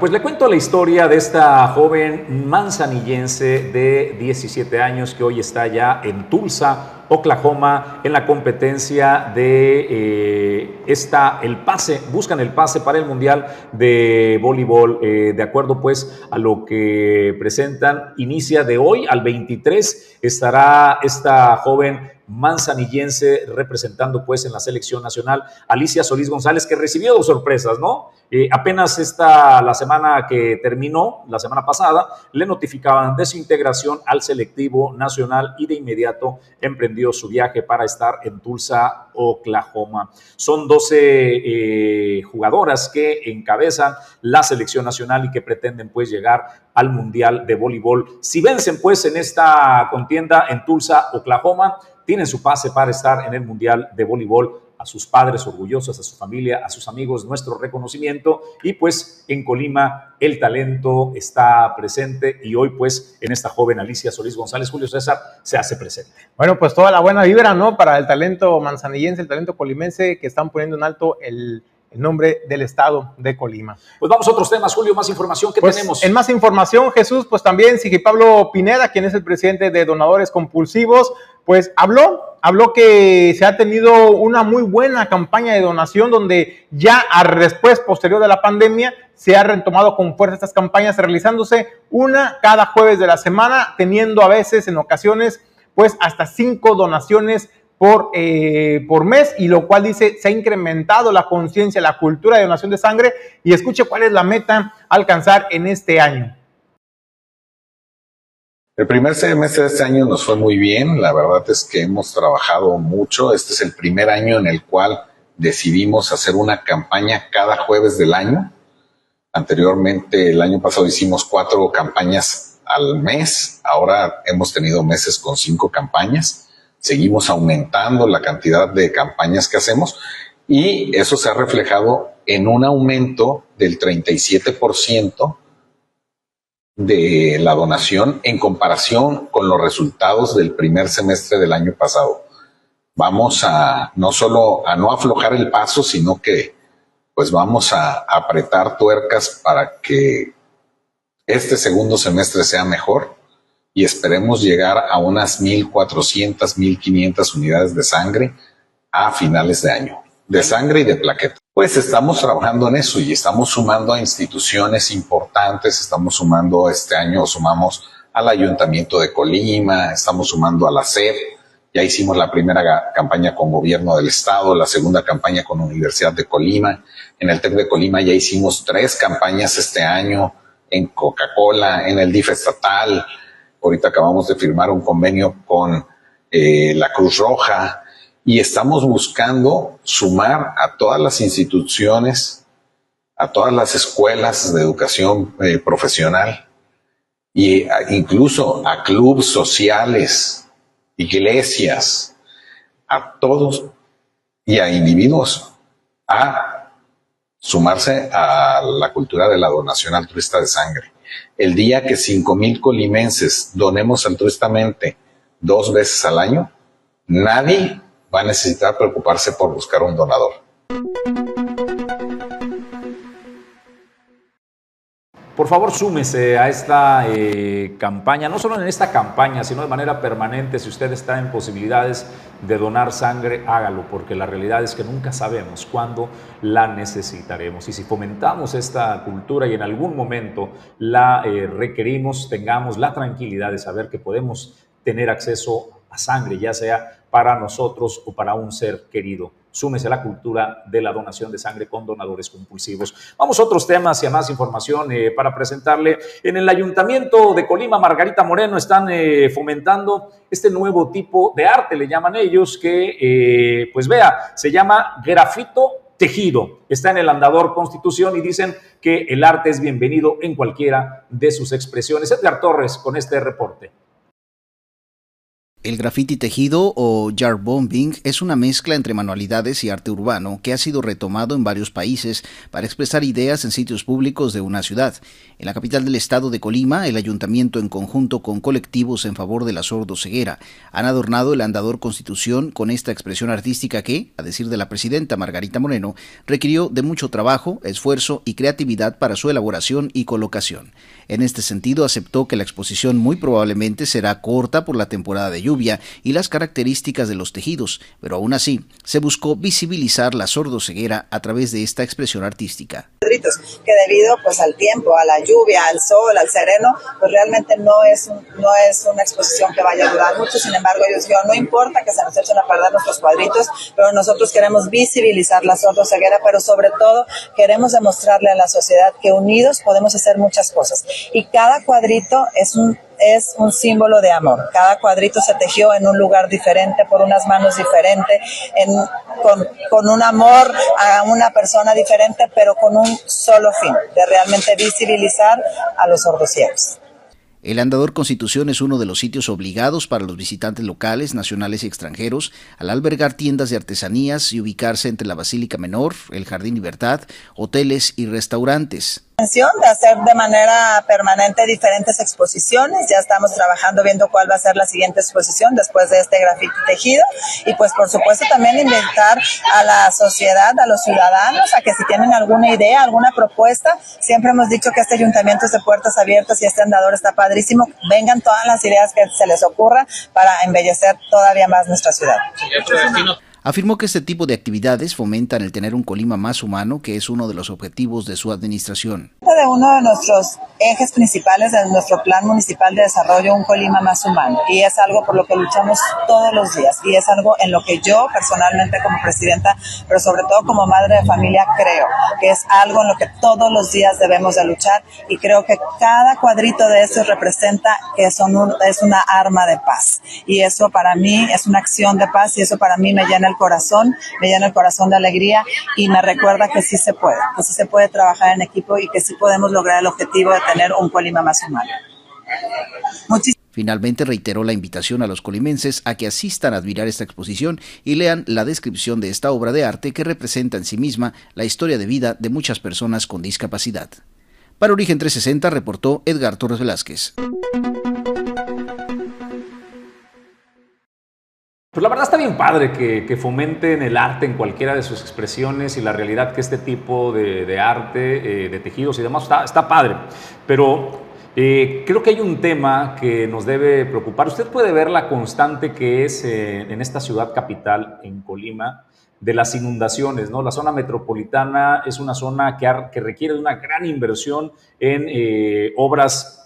Pues le cuento la historia de esta joven manzanillense de 17 años que hoy está ya en Tulsa, Oklahoma, en la competencia de eh, esta, el pase, buscan el pase para el Mundial de Voleibol. Eh, de acuerdo pues a lo que presentan, inicia de hoy al 23, estará esta joven manzanillense representando pues en la selección nacional Alicia Solís González, que recibió dos sorpresas, ¿no? Eh, apenas esta, la semana que terminó, la semana pasada, le notificaban de su integración al selectivo nacional y de inmediato emprendió su viaje para estar en Tulsa, Oklahoma. Son 12 eh, jugadoras que encabezan la selección nacional y que pretenden pues llegar al Mundial de Voleibol. Si vencen pues en esta contienda en Tulsa, Oklahoma, tienen su pase para estar en el Mundial de Voleibol a sus padres orgullosos, a su familia, a sus amigos, nuestro reconocimiento. Y pues en Colima el talento está presente y hoy pues en esta joven Alicia Solís González, Julio César, se hace presente. Bueno, pues toda la buena vibra, ¿no? Para el talento manzanillense, el talento colimense que están poniendo en alto el nombre del estado de Colima. Pues vamos a otros temas, Julio, más información que pues, tenemos. En más información, Jesús, pues también Sigue Pablo Pineda, quien es el presidente de Donadores Compulsivos, pues habló, habló que se ha tenido una muy buena campaña de donación donde ya a después, posterior de la pandemia, se ha retomado con fuerza estas campañas, realizándose una cada jueves de la semana, teniendo a veces, en ocasiones, pues hasta cinco donaciones por, eh, por mes y lo cual dice se ha incrementado la conciencia, la cultura de donación de sangre y escuche cuál es la meta a alcanzar en este año. El primer semestre de este año nos fue muy bien, la verdad es que hemos trabajado mucho, este es el primer año en el cual decidimos hacer una campaña cada jueves del año. Anteriormente, el año pasado hicimos cuatro campañas al mes, ahora hemos tenido meses con cinco campañas seguimos aumentando la cantidad de campañas que hacemos y eso se ha reflejado en un aumento del 37% de la donación en comparación con los resultados del primer semestre del año pasado. Vamos a no solo a no aflojar el paso, sino que pues vamos a apretar tuercas para que este segundo semestre sea mejor y esperemos llegar a unas 1.400, 1.500 unidades de sangre a finales de año, de sangre y de plaqueta. Pues estamos trabajando en eso y estamos sumando a instituciones importantes, estamos sumando este año, sumamos al Ayuntamiento de Colima, estamos sumando a la SED, ya hicimos la primera campaña con gobierno del estado, la segunda campaña con Universidad de Colima, en el TEC de Colima ya hicimos tres campañas este año, en Coca-Cola, en el DIF estatal, Ahorita acabamos de firmar un convenio con eh, la Cruz Roja y estamos buscando sumar a todas las instituciones, a todas las escuelas de educación eh, profesional e incluso a clubes sociales, iglesias, a todos y a individuos a sumarse a la cultura de la donación altruista de sangre. El día que 5.000 colimenses donemos altruistamente dos veces al año, nadie va a necesitar preocuparse por buscar un donador. Por favor, súmese a esta eh, campaña, no solo en esta campaña, sino de manera permanente. Si usted está en posibilidades de donar sangre, hágalo, porque la realidad es que nunca sabemos cuándo la necesitaremos. Y si fomentamos esta cultura y en algún momento la eh, requerimos, tengamos la tranquilidad de saber que podemos tener acceso sangre, ya sea para nosotros o para un ser querido. Súmese a la cultura de la donación de sangre con donadores compulsivos. Vamos a otros temas y a más información eh, para presentarle. En el Ayuntamiento de Colima, Margarita Moreno, están eh, fomentando este nuevo tipo de arte, le llaman ellos, que, eh, pues vea, se llama grafito tejido. Está en el andador Constitución y dicen que el arte es bienvenido en cualquiera de sus expresiones. Edgar Torres con este reporte. El graffiti tejido o jar bombing es una mezcla entre manualidades y arte urbano que ha sido retomado en varios países para expresar ideas en sitios públicos de una ciudad. En la capital del estado de Colima, el ayuntamiento en conjunto con colectivos en favor de la sordo-ceguera han adornado el andador Constitución con esta expresión artística que, a decir de la presidenta Margarita Moreno, requirió de mucho trabajo, esfuerzo y creatividad para su elaboración y colocación. En este sentido, aceptó que la exposición muy probablemente será corta por la temporada de lluvia y las características de los tejidos, pero aún así se buscó visibilizar la sordoceguera a través de esta expresión artística. Que debido pues al tiempo, a la lluvia, al sol, al sereno, pues realmente no es, no es una exposición que vaya a durar mucho. Sin embargo, ellos dijeron, no importa que se nos echen a perder nuestros cuadritos, pero nosotros queremos visibilizar la sordoceguera, pero sobre todo queremos demostrarle a la sociedad que unidos podemos hacer muchas cosas y cada cuadrito es un, es un símbolo de amor. Cada cuadrito se tejió en un lugar diferente, por unas manos diferentes, con, un amor a una persona diferente, pero con un solo fin, de realmente visibilizar a los sordociegos. El Andador Constitución es uno de los sitios obligados para los visitantes locales, nacionales y extranjeros al albergar tiendas de artesanías y ubicarse entre la Basílica Menor, el Jardín Libertad, hoteles y restaurantes de hacer de manera permanente diferentes exposiciones. Ya estamos trabajando viendo cuál va a ser la siguiente exposición después de este grafiti tejido. Y pues por supuesto también invitar a la sociedad, a los ciudadanos, a que si tienen alguna idea, alguna propuesta, siempre hemos dicho que este ayuntamiento es de puertas abiertas y este andador está padrísimo. Vengan todas las ideas que se les ocurra para embellecer todavía más nuestra ciudad. Afirmó que este tipo de actividades fomentan el tener un Colima más humano, que es uno de los objetivos de su administración. De uno de nuestros ejes principales de nuestro plan municipal de desarrollo, un Colima más humano, y es algo por lo que luchamos todos los días, y es algo en lo que yo personalmente como presidenta, pero sobre todo como madre de familia, creo que es algo en lo que todos los días debemos de luchar, y creo que cada cuadrito de eso representa que son es una arma de paz, y eso para mí es una acción de paz, y eso para mí me llena el corazón, me llena el corazón de alegría y me recuerda que sí se puede, que sí se puede trabajar en equipo y que sí podemos lograr el objetivo de tener un Colima más humano. Finalmente reiteró la invitación a los colimenses a que asistan a admirar esta exposición y lean la descripción de esta obra de arte que representa en sí misma la historia de vida de muchas personas con discapacidad. Para Origen 360 reportó Edgar Torres Velázquez. Pues la verdad está bien padre que, fomenten el arte en cualquiera de sus expresiones y la realidad que este tipo de, arte, eh, de tejidos y demás, está, está padre. Pero eh, creo que hay un tema que nos debe preocupar. Usted puede ver la constante que es eh, en esta ciudad capital, en Colima, de las inundaciones, ¿no? La zona metropolitana es una zona que, que requiere de una gran inversión en obras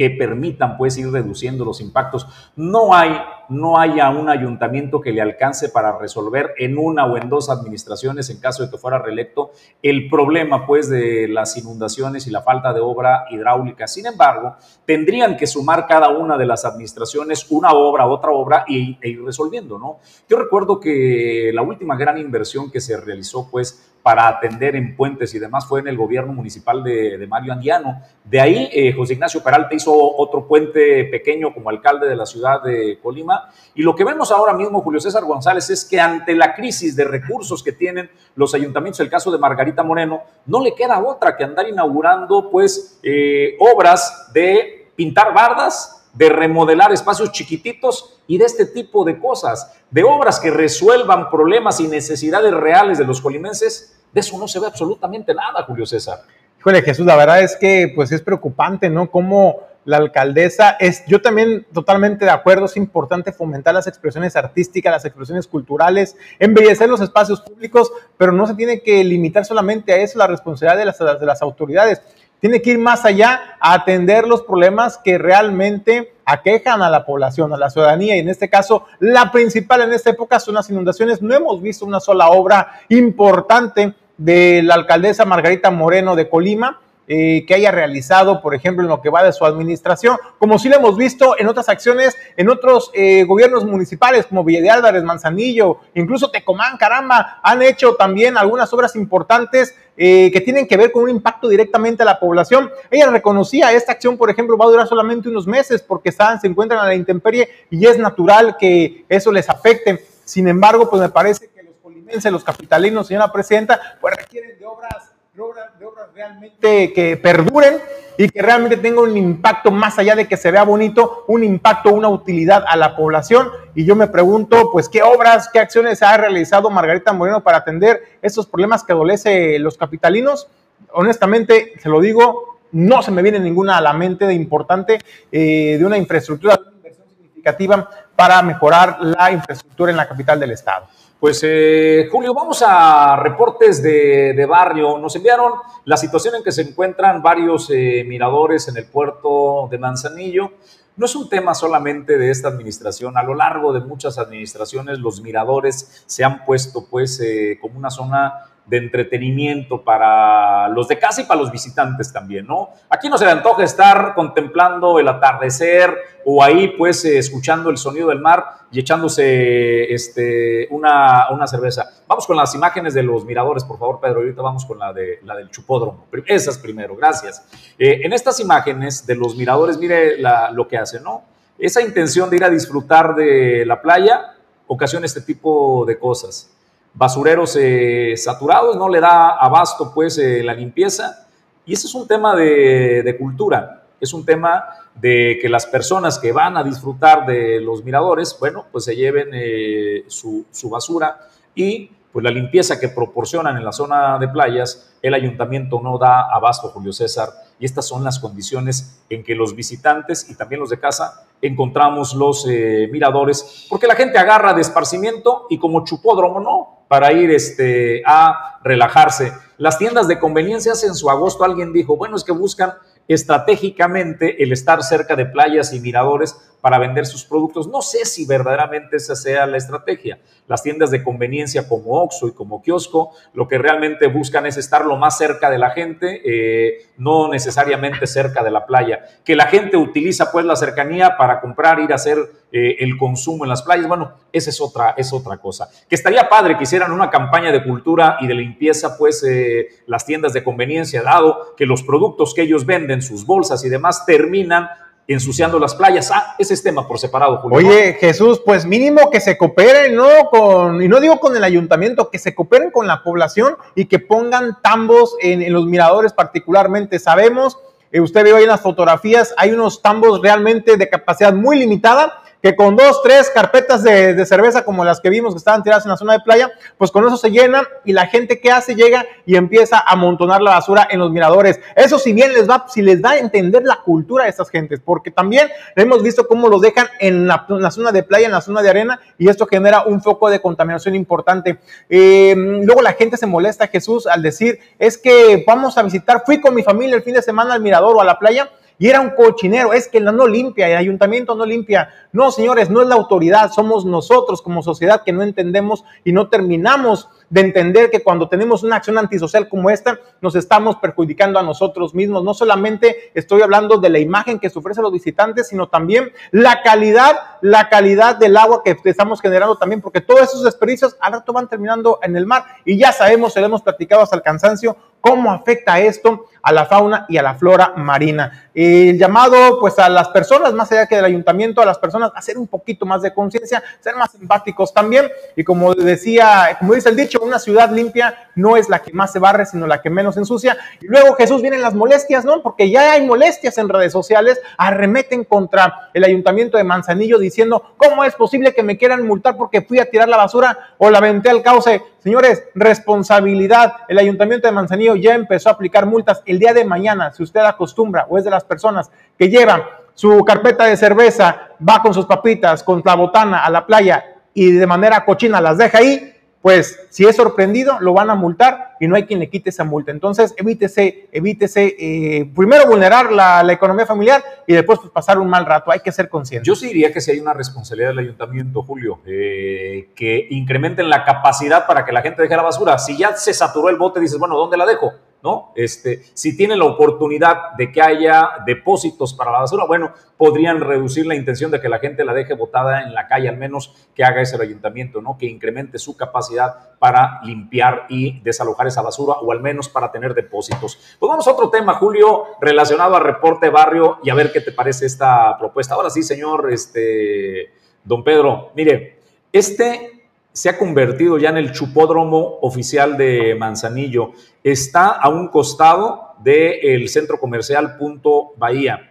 que permitan pues ir reduciendo los impactos. No hay, no haya un ayuntamiento que le alcance para resolver en una o en dos administraciones, en caso de que fuera reelecto, el problema pues de las inundaciones y la falta de obra hidráulica. Sin embargo, tendrían que sumar cada una de las administraciones una obra, otra obra e ir resolviendo, ¿no? Yo recuerdo que la última gran inversión que se realizó pues para atender en puentes y demás fue en el gobierno municipal de, Mario Andiano. De ahí, eh, José Ignacio Peralta hizo otro puente pequeño como alcalde de la ciudad de Colima. Y lo que vemos ahora mismo, Julio César González, es que ante la crisis de recursos que tienen los ayuntamientos, el caso de Margarita Moreno, no le queda otra que andar inaugurando pues eh, obras de pintar bardas, de remodelar espacios chiquititos y de este tipo de cosas, de obras que resuelvan problemas y necesidades reales de los colimenses, de eso no se ve absolutamente nada, Julio César. Híjole, Jesús, la verdad es que pues es preocupante, ¿no? Cómo la alcaldesa es, yo también totalmente de acuerdo, es importante fomentar las expresiones artísticas, las expresiones culturales, embellecer los espacios públicos, pero no se tiene que limitar solamente a eso la responsabilidad de las, de las autoridades tiene que ir más allá a atender los problemas que realmente aquejan a la población, a la ciudadanía, y en este caso, la principal en esta época son las inundaciones. No hemos visto una sola obra importante de la alcaldesa Margarita Moreno de Colima, eh, que haya realizado, por ejemplo, en lo que va de su administración, como sí lo hemos visto en otras acciones, en otros eh, gobiernos municipales, como Villa de Álvarez, Manzanillo, incluso Tecomán, caramba, han hecho también algunas obras importantes eh, que tienen que ver con un impacto directamente a la población. Ella reconocía, esta acción, por ejemplo, va a durar solamente unos meses porque están, se encuentran a la intemperie y es natural que eso les afecte. Sin embargo, pues me parece que los polimenses, los capitalinos, señora presidenta, pues requieren de obras de obras, realmente que perduren y que realmente tengan un impacto más allá de que se vea bonito, un impacto, una utilidad a la población. Y yo me pregunto, pues, ¿qué obras, qué acciones ha realizado Margarita Moreno para atender estos problemas que adolece los capitalinos? Honestamente, se lo digo, no se me viene ninguna a la mente de importante eh, de una infraestructura, de una inversión significativa para mejorar la infraestructura en la capital del estado. Pues eh, Julio, vamos a reportes de, barrio. Nos enviaron la situación en que se encuentran varios eh, miradores en el puerto de Manzanillo. No es un tema solamente de esta administración. A lo largo de muchas administraciones los miradores se han puesto pues eh, como una zona de entretenimiento para los de casa y para los visitantes también, ¿no? Aquí no se le antoja estar contemplando el atardecer o ahí pues eh, escuchando el sonido del mar y echándose este, una, una, cerveza. Vamos con las imágenes de los miradores, por favor, Pedro. Ahorita vamos con la, de, la del chupódromo. Esas primero, gracias. Eh, en estas imágenes de los miradores, mire lo que hacen, ¿no? Esa intención de ir a disfrutar de la playa ocasiona este tipo de cosas basureros eh, saturados, no le da abasto pues eh, la limpieza. Y ese es un tema de, cultura, es un tema de que las personas que van a disfrutar de los miradores, bueno, pues se lleven eh, su, su, basura y pues la limpieza que proporcionan en la zona de playas, el ayuntamiento no da abasto, Julio César, y estas son las condiciones en que los visitantes y también los de casa encontramos los miradores, porque la gente agarra de esparcimiento y como chupódromo no, para ir este, a relajarse. Las tiendas de conveniencia en su agosto alguien dijo, bueno, es que buscan estratégicamente el estar cerca de playas y miradores para vender sus productos. No sé si verdaderamente esa sea la estrategia. Las tiendas de conveniencia como Oxxo y como Kiosco, lo que realmente buscan es estar lo más cerca de la gente, eh, no necesariamente cerca de la playa. Que la gente utiliza pues la cercanía para comprar, ir a hacer eh, el consumo en las playas, bueno, esa es otra, es otra cosa. Que estaría padre que hicieran una campaña de cultura y de limpieza, pues eh, las tiendas de conveniencia, dado que los productos que ellos venden, sus bolsas y demás, terminan ensuciando las playas. Ah, ese es tema por separado, Julio. Oye, Jesús, pues mínimo que se cooperen, ¿no? Con, y no digo con el ayuntamiento, que se cooperen con la población y que pongan tambos en, los miradores particularmente. Sabemos, eh, usted vio ahí en las fotografías, hay unos tambos realmente de capacidad muy limitada que con dos, tres carpetas de, cerveza como las que vimos que estaban tiradas en la zona de playa, pues con eso se llena y la gente que hace llega y empieza a amontonar la basura en los miradores. Eso si bien les va, si les da a entender la cultura de estas gentes, porque también hemos visto cómo los dejan en la, zona de playa, en la zona de arena y esto genera un foco de contaminación importante. Eh, luego la gente se molesta, Jesús, al decir, es que vamos a visitar, fui con mi familia el fin de semana al mirador o a la playa y era un cochinero, es que no limpia, el ayuntamiento no limpia. No, señores, no es la autoridad, somos nosotros como sociedad que no entendemos y no terminamos de entender que cuando tenemos una acción antisocial como esta, nos estamos perjudicando a nosotros mismos. No solamente estoy hablando de la imagen que se ofrece a los visitantes, sino también la calidad, la calidad del agua que estamos generando también, porque todos esos desperdicios al rato van terminando en el mar y ya sabemos, se lo hemos platicado hasta el cansancio, cómo afecta esto a la fauna y a la flora marina. El llamado pues a las personas, más allá que del ayuntamiento, a las personas a hacer un poquito más de conciencia, ser más empáticos también y como decía, como dice el dicho, una ciudad limpia no es la que más se barre, sino la que menos ensucia. Y luego Jesús vienen las molestias, ¿no? Porque ya hay molestias en redes sociales, arremeten contra el ayuntamiento de Manzanillo diciendo, ¿cómo es posible que me quieran multar porque fui a tirar la basura o la aventé al cauce? Señores, responsabilidad. El ayuntamiento de Manzanillo ya empezó a aplicar multas el día de mañana, si usted acostumbra o es de las personas que llevan su carpeta de cerveza, va con sus papitas, con la botana a la playa y de manera cochina las deja ahí, pues si es sorprendido, lo van a multar y no hay quien le quite esa multa. Entonces, evítese, evítese eh, primero vulnerar la, economía familiar y después pues, pasar un mal rato. Hay que ser consciente. Yo sí diría que si hay una responsabilidad del ayuntamiento, Julio, eh, que incrementen la capacidad para que la gente deje la basura. Si ya se saturó el bote, dices, bueno, ¿dónde la dejo? ¿No? Este, si tienen la oportunidad de que haya depósitos para la basura, bueno, podrían reducir la intención de que la gente la deje botada en la calle, al menos que haga ese ayuntamiento, ¿no? Que incremente su capacidad para limpiar y desalojar esa basura o al menos para tener depósitos. Pues vamos a otro tema, Julio, relacionado al reporte barrio y a ver qué te parece esta propuesta. Ahora sí, señor, este, don Pedro, mire, este se ha convertido ya en el chupódromo oficial de Manzanillo. Está a un costado del centro comercial Punto Bahía.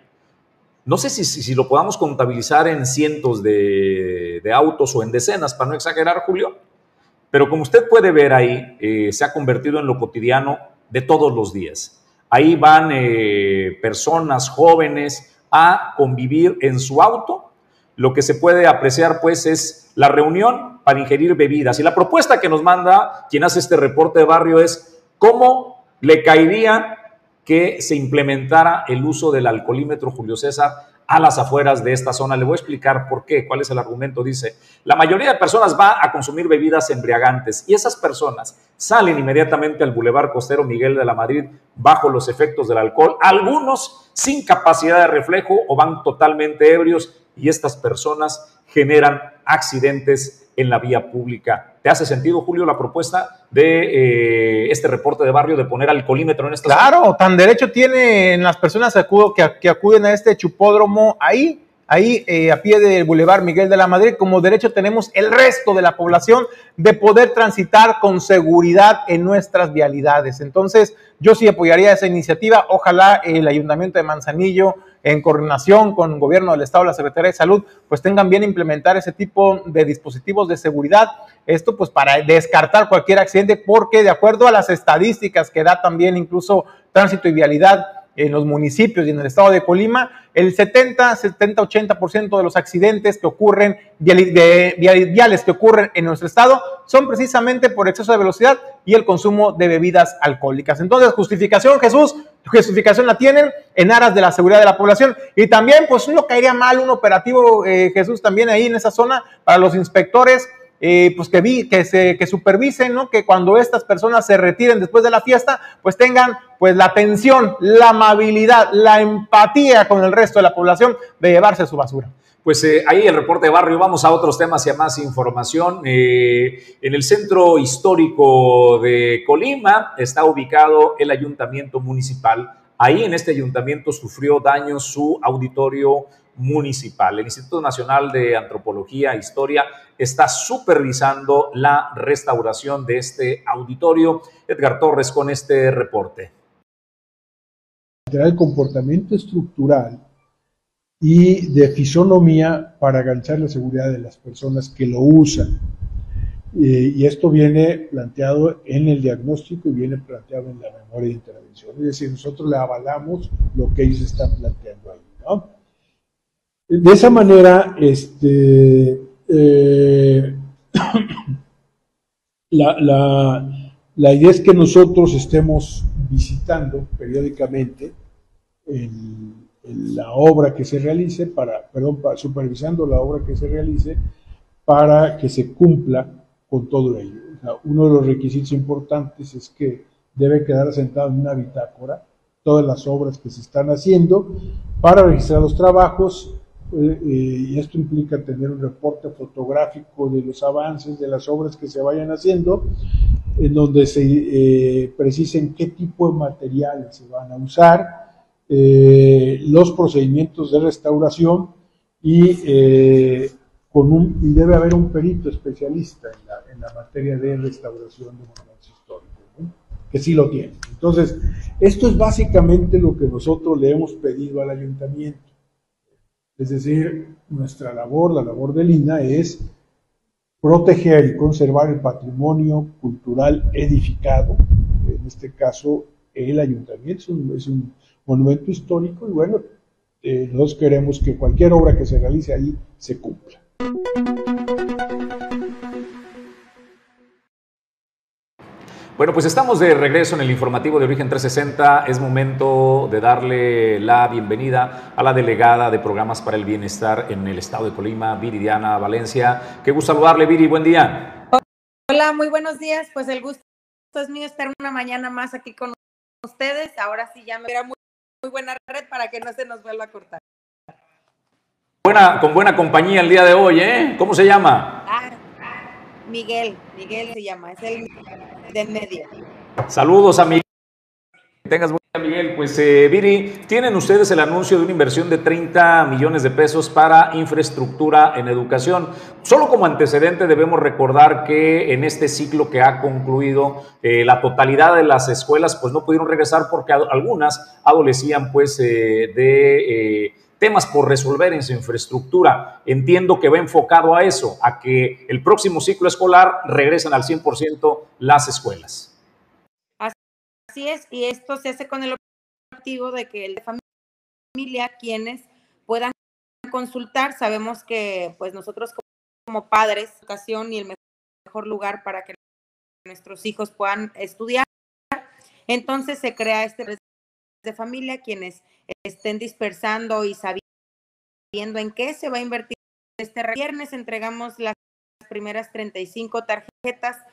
No sé si, lo podamos contabilizar en cientos de, autos o en decenas, para no exagerar, Julio, pero como usted puede ver ahí, eh, se ha convertido en lo cotidiano de todos los días. Ahí van eh, personas jóvenes a convivir en su auto. Lo que se puede apreciar, pues, es la reunión para ingerir bebidas. Y la propuesta que nos manda quien hace este reporte de barrio es cómo le caería que se implementara el uso del alcoholímetro Julio César a las afueras de esta zona. Le voy a explicar por qué, cuál es el argumento. Dice, la mayoría de personas va a consumir bebidas embriagantes y esas personas salen inmediatamente al Boulevard Costero Miguel de la Madrid bajo los efectos del alcohol, algunos sin capacidad de reflejo o van totalmente ebrios y estas personas generan accidentes en la vía pública. ¿Te hace sentido, Julio, la propuesta de eh, este reporte de barrio de poner alcoholímetro en esta Claro, tan derecho tienen las personas que, que acuden a este chupódromo ahí ahí eh, a pie del Boulevard Miguel de la Madrid, como derecho tenemos el resto de la población de poder transitar con seguridad en nuestras vialidades. Entonces, yo sí apoyaría esa iniciativa. Ojalá el Ayuntamiento de Manzanillo, en coordinación con el Gobierno del Estado, la Secretaría de Salud, pues tengan bien implementar ese tipo de dispositivos de seguridad. Esto pues para descartar cualquier accidente, porque de acuerdo a las estadísticas que da también incluso Tránsito y Vialidad, en los municipios y en el estado de Colima, el 70, 70, 80% de los accidentes que ocurren, viales que ocurren en nuestro estado, son precisamente por exceso de velocidad y el consumo de bebidas alcohólicas. Entonces, justificación, Jesús, justificación la tienen en aras de la seguridad de la población. Y también, pues, no caería mal un operativo, eh, Jesús, también ahí en esa zona para los inspectores eh, pues que, vi, que, se, que supervisen, ¿no? Que cuando estas personas se retiren después de la fiesta, pues tengan pues la atención, la amabilidad, la empatía con el resto de la población de llevarse su basura. Pues eh, ahí el reporte de barrio, vamos a otros temas y a más información. Eh, en el centro histórico de Colima está ubicado el ayuntamiento municipal. Ahí en este ayuntamiento sufrió daño su auditorio municipal. El Instituto Nacional de Antropología e Historia está supervisando la restauración de este auditorio. Edgar Torres con este reporte. El comportamiento estructural y de fisonomía para garantizar la seguridad de las personas que lo usan. Eh, y esto viene planteado en el diagnóstico y viene planteado en la memoria de intervención. Es decir, nosotros le avalamos lo que ellos están planteando ahí. ¿no? De esa manera, este, eh, la, idea es que nosotros estemos visitando periódicamente la obra que se realice, para, perdón, supervisando la obra que se realice para que se cumpla con todo ello. uno de los requisitos importantes es que debe quedar asentado en una bitácora todas las obras que se están haciendo para registrar los trabajos eh, y esto implica tener un reporte fotográfico de los avances de las obras que se vayan haciendo, en donde se eh, precisen qué tipo de materiales se van a usar, eh, los procedimientos de restauración y, con un, y debe haber un perito especialista en la, en la materia de restauración de monumentos históricos, que sí lo tiene. Entonces, esto es básicamente lo que nosotros le hemos pedido al ayuntamiento es decir, nuestra labor, la labor del INA es proteger y conservar el patrimonio cultural edificado, en este caso el ayuntamiento es un, monumento histórico y bueno, eh, nosotros queremos que cualquier obra que se realice ahí se cumpla. Bueno, pues estamos de regreso en el informativo de Origen 360. Es momento de darle la bienvenida a la delegada de programas para el bienestar en el estado de Colima, Viridiana Valencia. Qué gusto saludarle, Viri. Buen día. Hola, muy buenos días. Pues el gusto es mío estar una mañana más aquí con ustedes. Ahora sí ya me verá muy, buena red para que no se nos vuelva a cortar. Buena, con buena compañía el día de hoy, ¿eh? ¿Cómo se llama? Miguel, Miguel se llama, es el de medio. Saludos a Miguel. Tengas buen día, Miguel. Pues, eh, Viri, tienen ustedes el anuncio de una inversión de 30 millones de pesos para infraestructura en educación. Solo como antecedente debemos recordar que en este ciclo que ha concluido, eh, la totalidad de las escuelas pues no pudieron regresar porque algunas adolecían pues eh, de eh, temas por resolver en su infraestructura. Entiendo que va enfocado a eso, a que el próximo ciclo escolar regresen al 100% las escuelas. Así es, y esto se hace con el objetivo de que el de familia, quienes puedan consultar, sabemos que pues nosotros como padres, educación y el mejor lugar para que nuestros hijos puedan estudiar. Entonces se crea este de familia, quienes estén dispersando y sabiendo en qué se va a invertir este viernes. Entregamos las primeras 35 tarjetas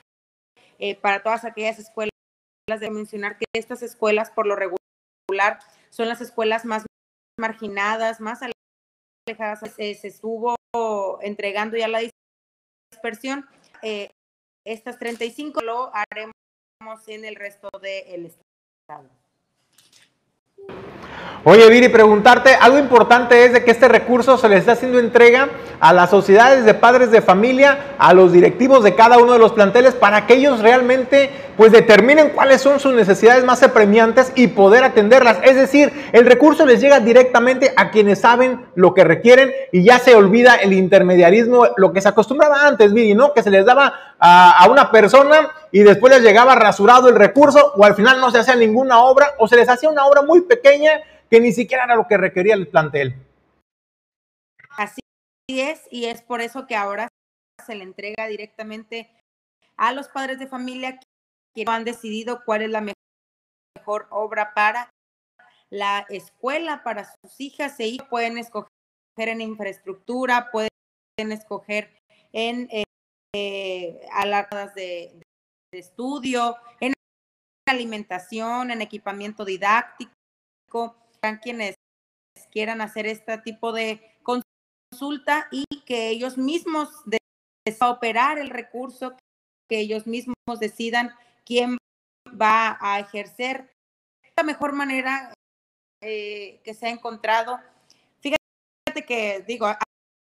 eh, para todas aquellas escuelas. De mencionar que estas escuelas, por lo regular, son las escuelas más marginadas, más alejadas. Se, se estuvo entregando ya la dispersión. Eh, estas 35 lo haremos en el resto del estado. Oye, Viri, preguntarte, algo importante es de que este recurso se le está haciendo entrega a las sociedades de padres de familia, a los directivos de cada uno de los planteles, para que ellos realmente pues determinen cuáles son sus necesidades más apremiantes y poder atenderlas. Es decir, el recurso les llega directamente a quienes saben lo que requieren y ya se olvida el intermediarismo, lo que se acostumbraba antes, Viri, ¿no? Que se les daba a, a una persona y después les llegaba rasurado el recurso o al final no se hacía ninguna obra o se les hacía una obra muy pequeña que ni siquiera era lo que requería el plantel. Así es, y es por eso que ahora se le entrega directamente a los padres de familia que han decidido cuál es la mejor obra para la escuela, para sus hijas e hijos. Pueden escoger en infraestructura, pueden escoger en eh, alarmas de, de estudio, en alimentación, en equipamiento didáctico, quienes quieran hacer este tipo de consulta y que ellos mismos de operar el recurso, que ellos mismos decidan quién va a ejercer la mejor manera eh, que se ha encontrado. Fíjate que, digo,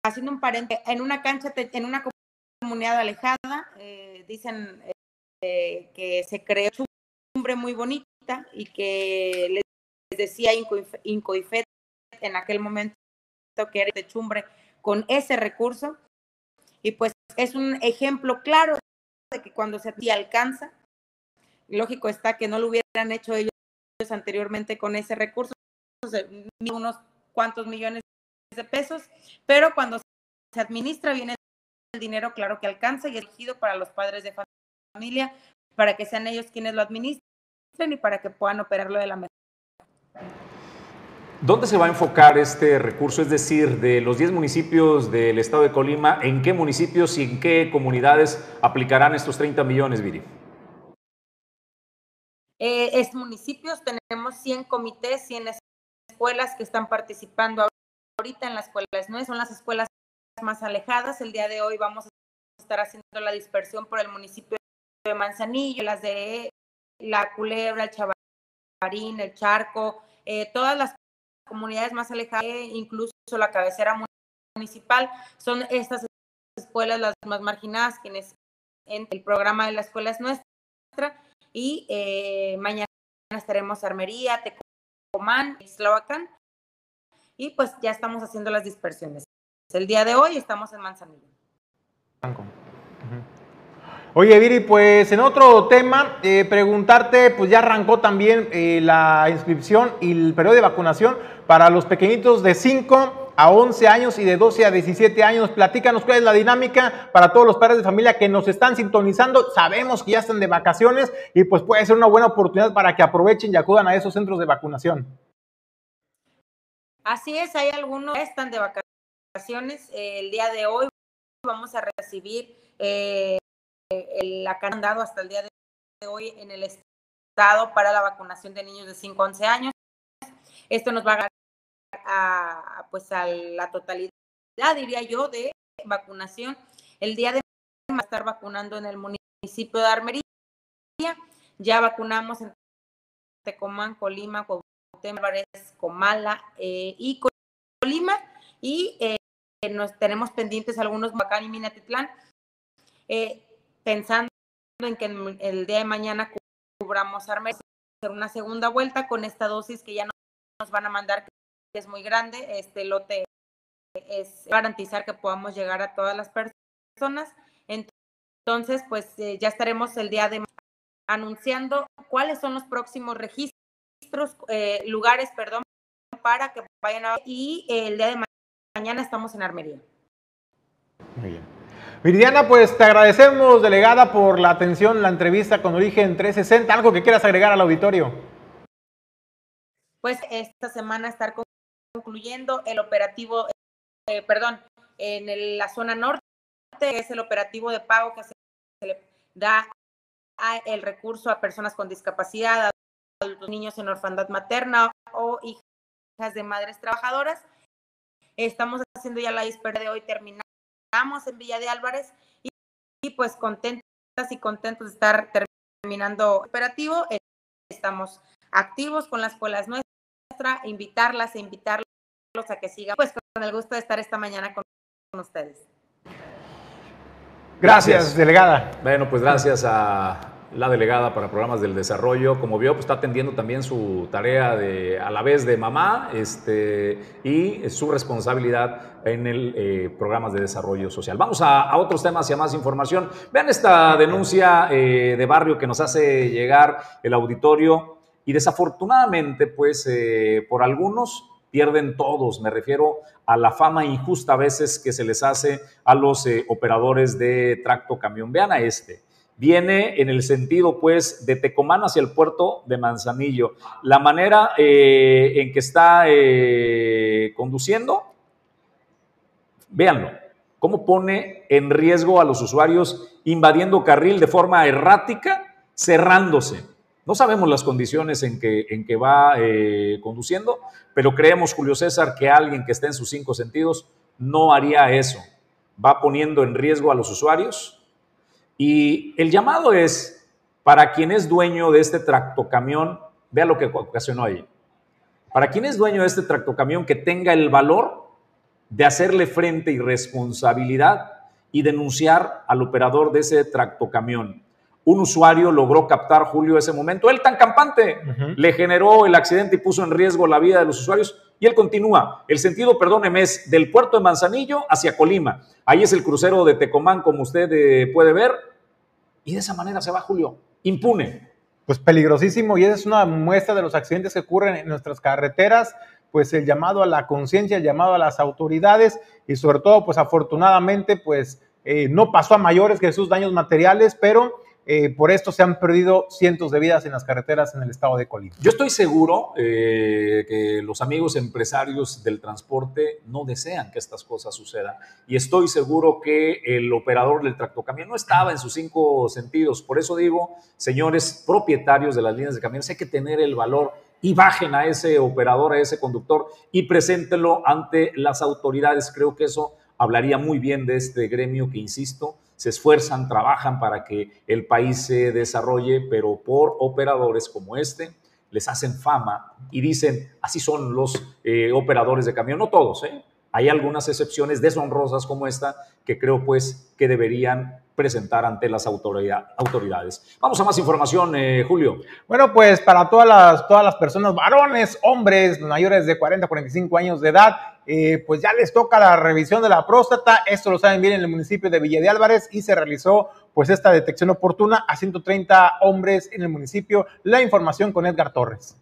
haciendo un paréntesis, en una cancha, en una comunidad alejada, eh, dicen eh, que se creó una cumbre muy bonita y que les decía Incoifet en aquel momento que era de chumbre con ese recurso. Y pues es un ejemplo claro de que cuando se alcanza, lógico está que no lo hubieran hecho ellos anteriormente con ese recurso, unos cuantos millones de pesos, pero cuando se administra bien el dinero, claro que alcanza y es elegido para los padres de familia, para que sean ellos quienes lo administren y para que puedan operarlo de la mejor ¿Dónde se va a enfocar este recurso? Es decir, de los 10 municipios del estado de Colima, ¿en qué municipios y en qué comunidades aplicarán estos 30 millones, Viri? Eh, es municipios, tenemos 100 comités, 100 escuelas que están participando ahorita en las escuelas, ¿no? Son las escuelas más alejadas. El día de hoy vamos a estar haciendo la dispersión por el municipio de Manzanillo, las de La Culebra, el Chavarín, el Charco, eh, todas las comunidades más alejadas, incluso la cabecera municipal, son estas escuelas las más marginadas, quienes en el programa de la escuela es nuestra, y eh, mañana estaremos Armería, Tecomán, Eslavacán, y pues ya estamos haciendo las dispersiones. El día de hoy estamos en Manzanillo. Oye, Viri, pues en otro tema, eh, preguntarte, pues ya arrancó también eh, la inscripción y el periodo de vacunación para los pequeñitos de 5 a 11 años y de 12 a 17 años. Platícanos cuál es la dinámica para todos los padres de familia que nos están sintonizando. Sabemos que ya están de vacaciones y pues puede ser una buena oportunidad para que aprovechen y acudan a esos centros de vacunación. Así es, hay algunos que están de vacaciones. el día de hoy vamos a recibir eh, la dado hasta el día de hoy en el estado para la vacunación de niños de 5 a 11 años. Esto nos va a a, pues a la totalidad, diría yo, de vacunación. El día de va a estar vacunando en el municipio de Armería. Ya vacunamos en Tecomán, Colima, Cuauhtémoc, Comala eh, y Colima. Y eh, nos tenemos pendientes algunos Bacán y Minatitlán. Eh, pensando en que el día de mañana cubramos Armería, hacer una segunda vuelta con esta dosis que ya nos van a mandar, que es muy grande. Este lote es garantizar que podamos llegar a todas las personas. Entonces, pues eh, ya estaremos el día de anunciando cuáles son los próximos registros, eh, lugares, perdón, para que vayan a... Y el día de mañana estamos en Armería. Muy bien. Viridiana, pues te agradecemos, delegada, por la atención, la entrevista con Origen 360. ¿Algo que quieras agregar al auditorio? Pues esta semana estar concluyendo el operativo perdón, en la zona norte, que es el operativo de pago que se le da el recurso a personas con discapacidad, a los niños en orfandad materna o hijas de madres trabajadoras. Estamos haciendo ya la dispersión de hoy, terminamos en Villa de Álvarez y, y pues contentas y contentos de estar terminando el operativo. Estamos activos con las escuelas nuestras, invitarlas e invitarlos a que sigan, pues con el gusto de estar esta mañana con, ustedes. Gracias, delegada. Bueno, pues gracias a la delegada para programas del desarrollo. Como vio, pues está atendiendo también su tarea de, a la vez de mamá este, y su responsabilidad en el eh, programas de desarrollo social. Vamos a, otros temas y a más información. Vean esta denuncia eh, de barrio que nos hace llegar el auditorio y desafortunadamente, pues eh, por algunos pierden todos. Me refiero a la fama injusta a veces que se les hace a los operadores de tracto camión. Vean a este viene en el sentido, pues, de Tecomán hacia el puerto de Manzanillo. La manera eh, en que está eh, conduciendo, véanlo, cómo pone en riesgo a los usuarios invadiendo carril de forma errática, cerrándose. No sabemos las condiciones en que, en que va eh, conduciendo, pero creemos, Julio César, que alguien que esté en sus cinco sentidos no haría eso. Va poniendo en riesgo a los usuarios, y el llamado es para quien es dueño de este tractocamión, vea lo que ocasionó ahí. Para quien es dueño de este tractocamión, que tenga el valor de hacerle frente y responsabilidad y denunciar al operador de ese tractocamión. Un usuario logró captar, Julio, ese momento. Él tan campante le generó el accidente y puso en riesgo la vida de los usuarios. Y él continúa. El sentido, perdóneme, es del puerto de Manzanillo hacia Colima. Ahí es el crucero de Tecomán, como usted eh, puede ver. Y de esa manera se va Julio, impune. Pues peligrosísimo y esa es una muestra de los accidentes que ocurren en nuestras carreteras, pues el llamado a la conciencia, el llamado a las autoridades y sobre todo, pues afortunadamente, pues eh, no pasó a mayores que sus daños materiales, pero eh, por esto se han perdido cientos de vidas en las carreteras en el estado de Colima. Yo estoy seguro eh, que los amigos empresarios del transporte no desean que estas cosas sucedan. Y estoy seguro que el operador del tractocamión no estaba en sus cinco sentidos. Por eso digo, señores propietarios de las líneas de camiones, hay que tener el valor y bajen a ese operador, a ese conductor y preséntenlo ante las autoridades. Creo que eso hablaría muy bien de este gremio que, insisto, se esfuerzan, trabajan para que el país se desarrolle, pero por operadores como este les hacen fama y dicen, así son los eh, operadores de camión, no todos, ¿eh? hay algunas excepciones deshonrosas como esta que creo pues que deberían presentar ante las autoridades. Vamos a más información, eh, Julio. Bueno, pues para todas las, todas las personas, varones, hombres mayores de 40 45 años de edad, eh, pues ya les toca la revisión de la próstata. Esto lo saben bien en el municipio de Villa de Álvarez y se realizó pues esta detección oportuna a 130 hombres en el municipio. La información con Edgar Torres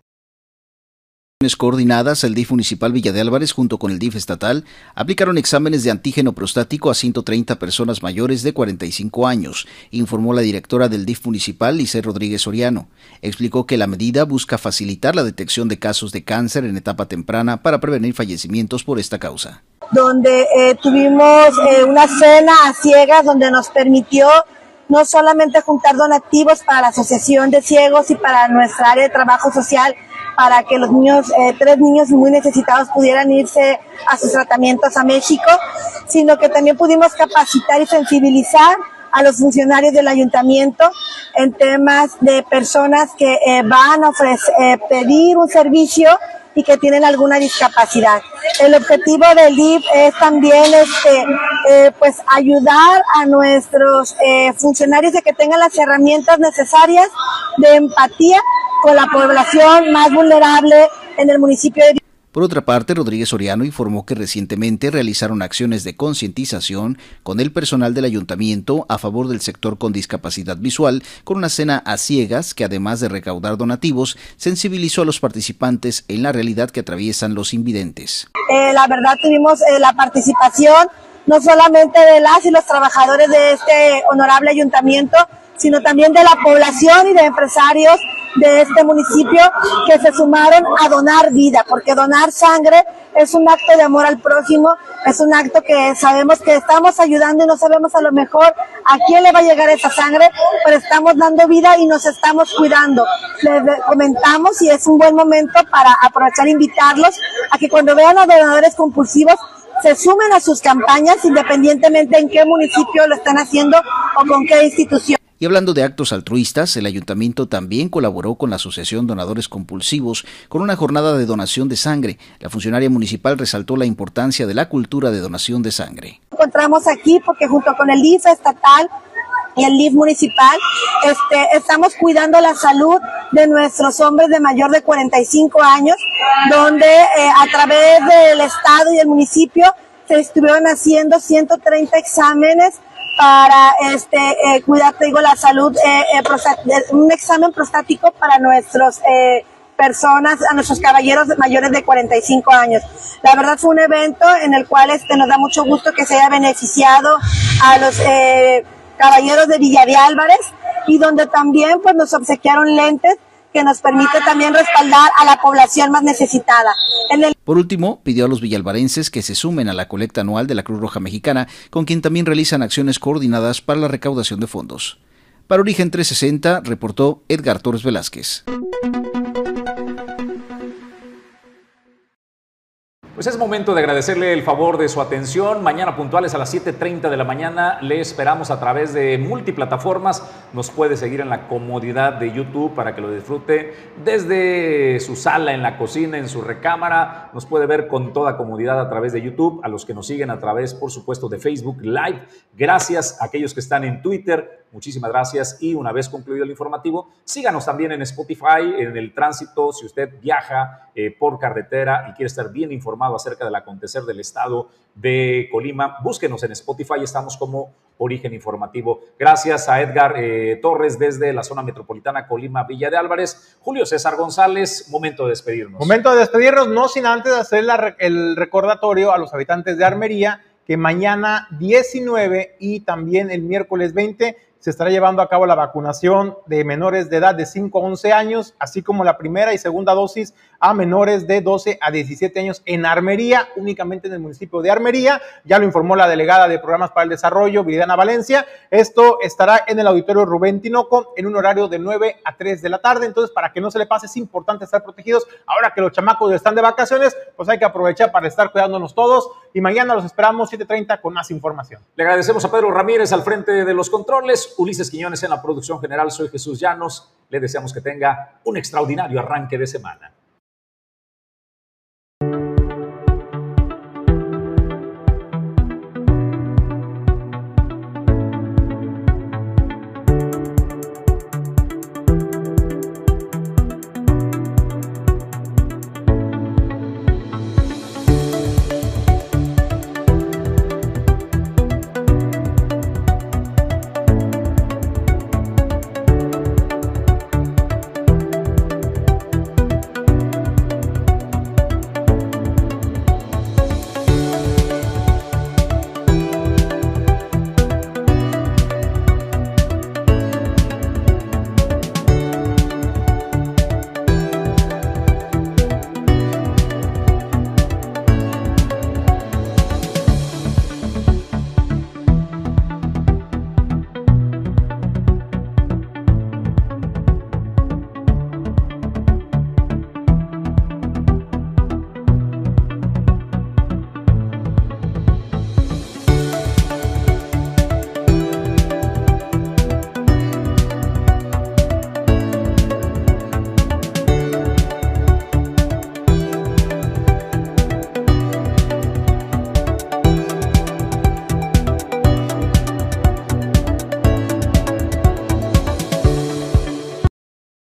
coordinadas, el DIF municipal Villa de Álvarez junto con el DIF estatal aplicaron exámenes de antígeno prostático a 130 personas mayores de 45 años, informó la directora del DIF municipal, Lice Rodríguez Soriano. Explicó que la medida busca facilitar la detección de casos de cáncer en etapa temprana para prevenir fallecimientos por esta causa. Donde eh, tuvimos eh, una cena a ciegas donde nos permitió no solamente juntar donativos para la Asociación de Ciegos y para nuestra área de trabajo social, para que los niños, eh, tres niños muy necesitados pudieran irse a sus tratamientos a México, sino que también pudimos capacitar y sensibilizar a los funcionarios del ayuntamiento en temas de personas que eh, van a ofrecer, eh, pedir un servicio y que tienen alguna discapacidad. El objetivo del DIF es también este, pues ayudar a nuestros funcionarios de que tengan las herramientas necesarias de empatía con la población más vulnerable en el municipio de por otra parte, Rodríguez Soriano informó que recientemente realizaron acciones de concientización con el personal del ayuntamiento a favor del sector con discapacidad visual, con una cena a ciegas que además de recaudar donativos, sensibilizó a los participantes en la realidad que atraviesan los invidentes. Eh, la verdad tuvimos eh, la participación no solamente de las y los trabajadores de este honorable ayuntamiento, sino también de la población y de empresarios de este municipio que se sumaron a donar vida, porque donar sangre es un acto de amor al prójimo, es un acto que sabemos que estamos ayudando y no sabemos a lo mejor a quién le va a llegar esa sangre, pero estamos dando vida y nos estamos cuidando. Les comentamos y es un buen momento para aprovechar e invitarlos a que cuando vean a donadores compulsivos se sumen a sus campañas independientemente en qué municipio lo están haciendo o con qué institución. Y hablando de actos altruistas, el ayuntamiento también colaboró con la Asociación Donadores Compulsivos con una jornada de donación de sangre. La funcionaria municipal resaltó la importancia de la cultura de donación de sangre. Encontramos aquí porque junto con el IFE estatal y el LIF municipal, este, estamos cuidando la salud de nuestros hombres de mayor de 45 años, donde eh, a través del Estado y el municipio se estuvieron haciendo 130 exámenes para este eh, cuidar, digo, la salud, eh, eh un examen prostático para nuestros eh, personas, a nuestros caballeros mayores de 45 años. La verdad fue un evento en el cual este, nos da mucho gusto que se haya beneficiado a los eh, caballeros de Villa de Álvarez y donde también pues nos obsequiaron lentes que nos permite también respaldar a la población más necesitada. Por último, pidió a los villalvarenses que se sumen a la colecta anual de la Cruz Roja Mexicana, con quien también realizan acciones coordinadas para la recaudación de fondos. Para Origen 360, reportó Edgar Torres Velázquez. Pues es momento de agradecerle el favor de su atención. Mañana puntuales a las 7.30 de la mañana le esperamos a través de multiplataformas. Nos puede seguir en la comodidad de YouTube para que lo disfrute desde su sala, en la cocina, en su recámara. Nos puede ver con toda comodidad a través de YouTube. A los que nos siguen a través, por supuesto, de Facebook Live. Gracias a aquellos que están en Twitter Muchísimas gracias y una vez concluido el informativo, síganos también en Spotify, en el tránsito, si usted viaja eh, por carretera y quiere estar bien informado acerca del acontecer del estado de Colima, búsquenos en Spotify, estamos como Origen Informativo. Gracias a Edgar eh, Torres desde la zona metropolitana Colima, Villa de Álvarez. Julio César González, momento de despedirnos. Momento de despedirnos, no sin antes hacer el recordatorio a los habitantes de Armería que mañana 19 y también el miércoles 20 se estará llevando a cabo la vacunación de menores de edad de 5 a 11 años, así como la primera y segunda dosis a menores de 12 a 17 años en Armería, únicamente en el municipio de Armería. Ya lo informó la delegada de Programas para el Desarrollo, Viridiana Valencia. Esto estará en el auditorio Rubén Tinoco en un horario de 9 a 3 de la tarde. Entonces, para que no se le pase, es importante estar protegidos. Ahora que los chamacos están de vacaciones, pues hay que aprovechar para estar cuidándonos todos. Y mañana los esperamos 7.30 con más información. Le agradecemos a Pedro Ramírez al frente de los controles. Ulises Quiñones en la producción general. Soy Jesús Llanos. Le deseamos que tenga un extraordinario arranque de semana.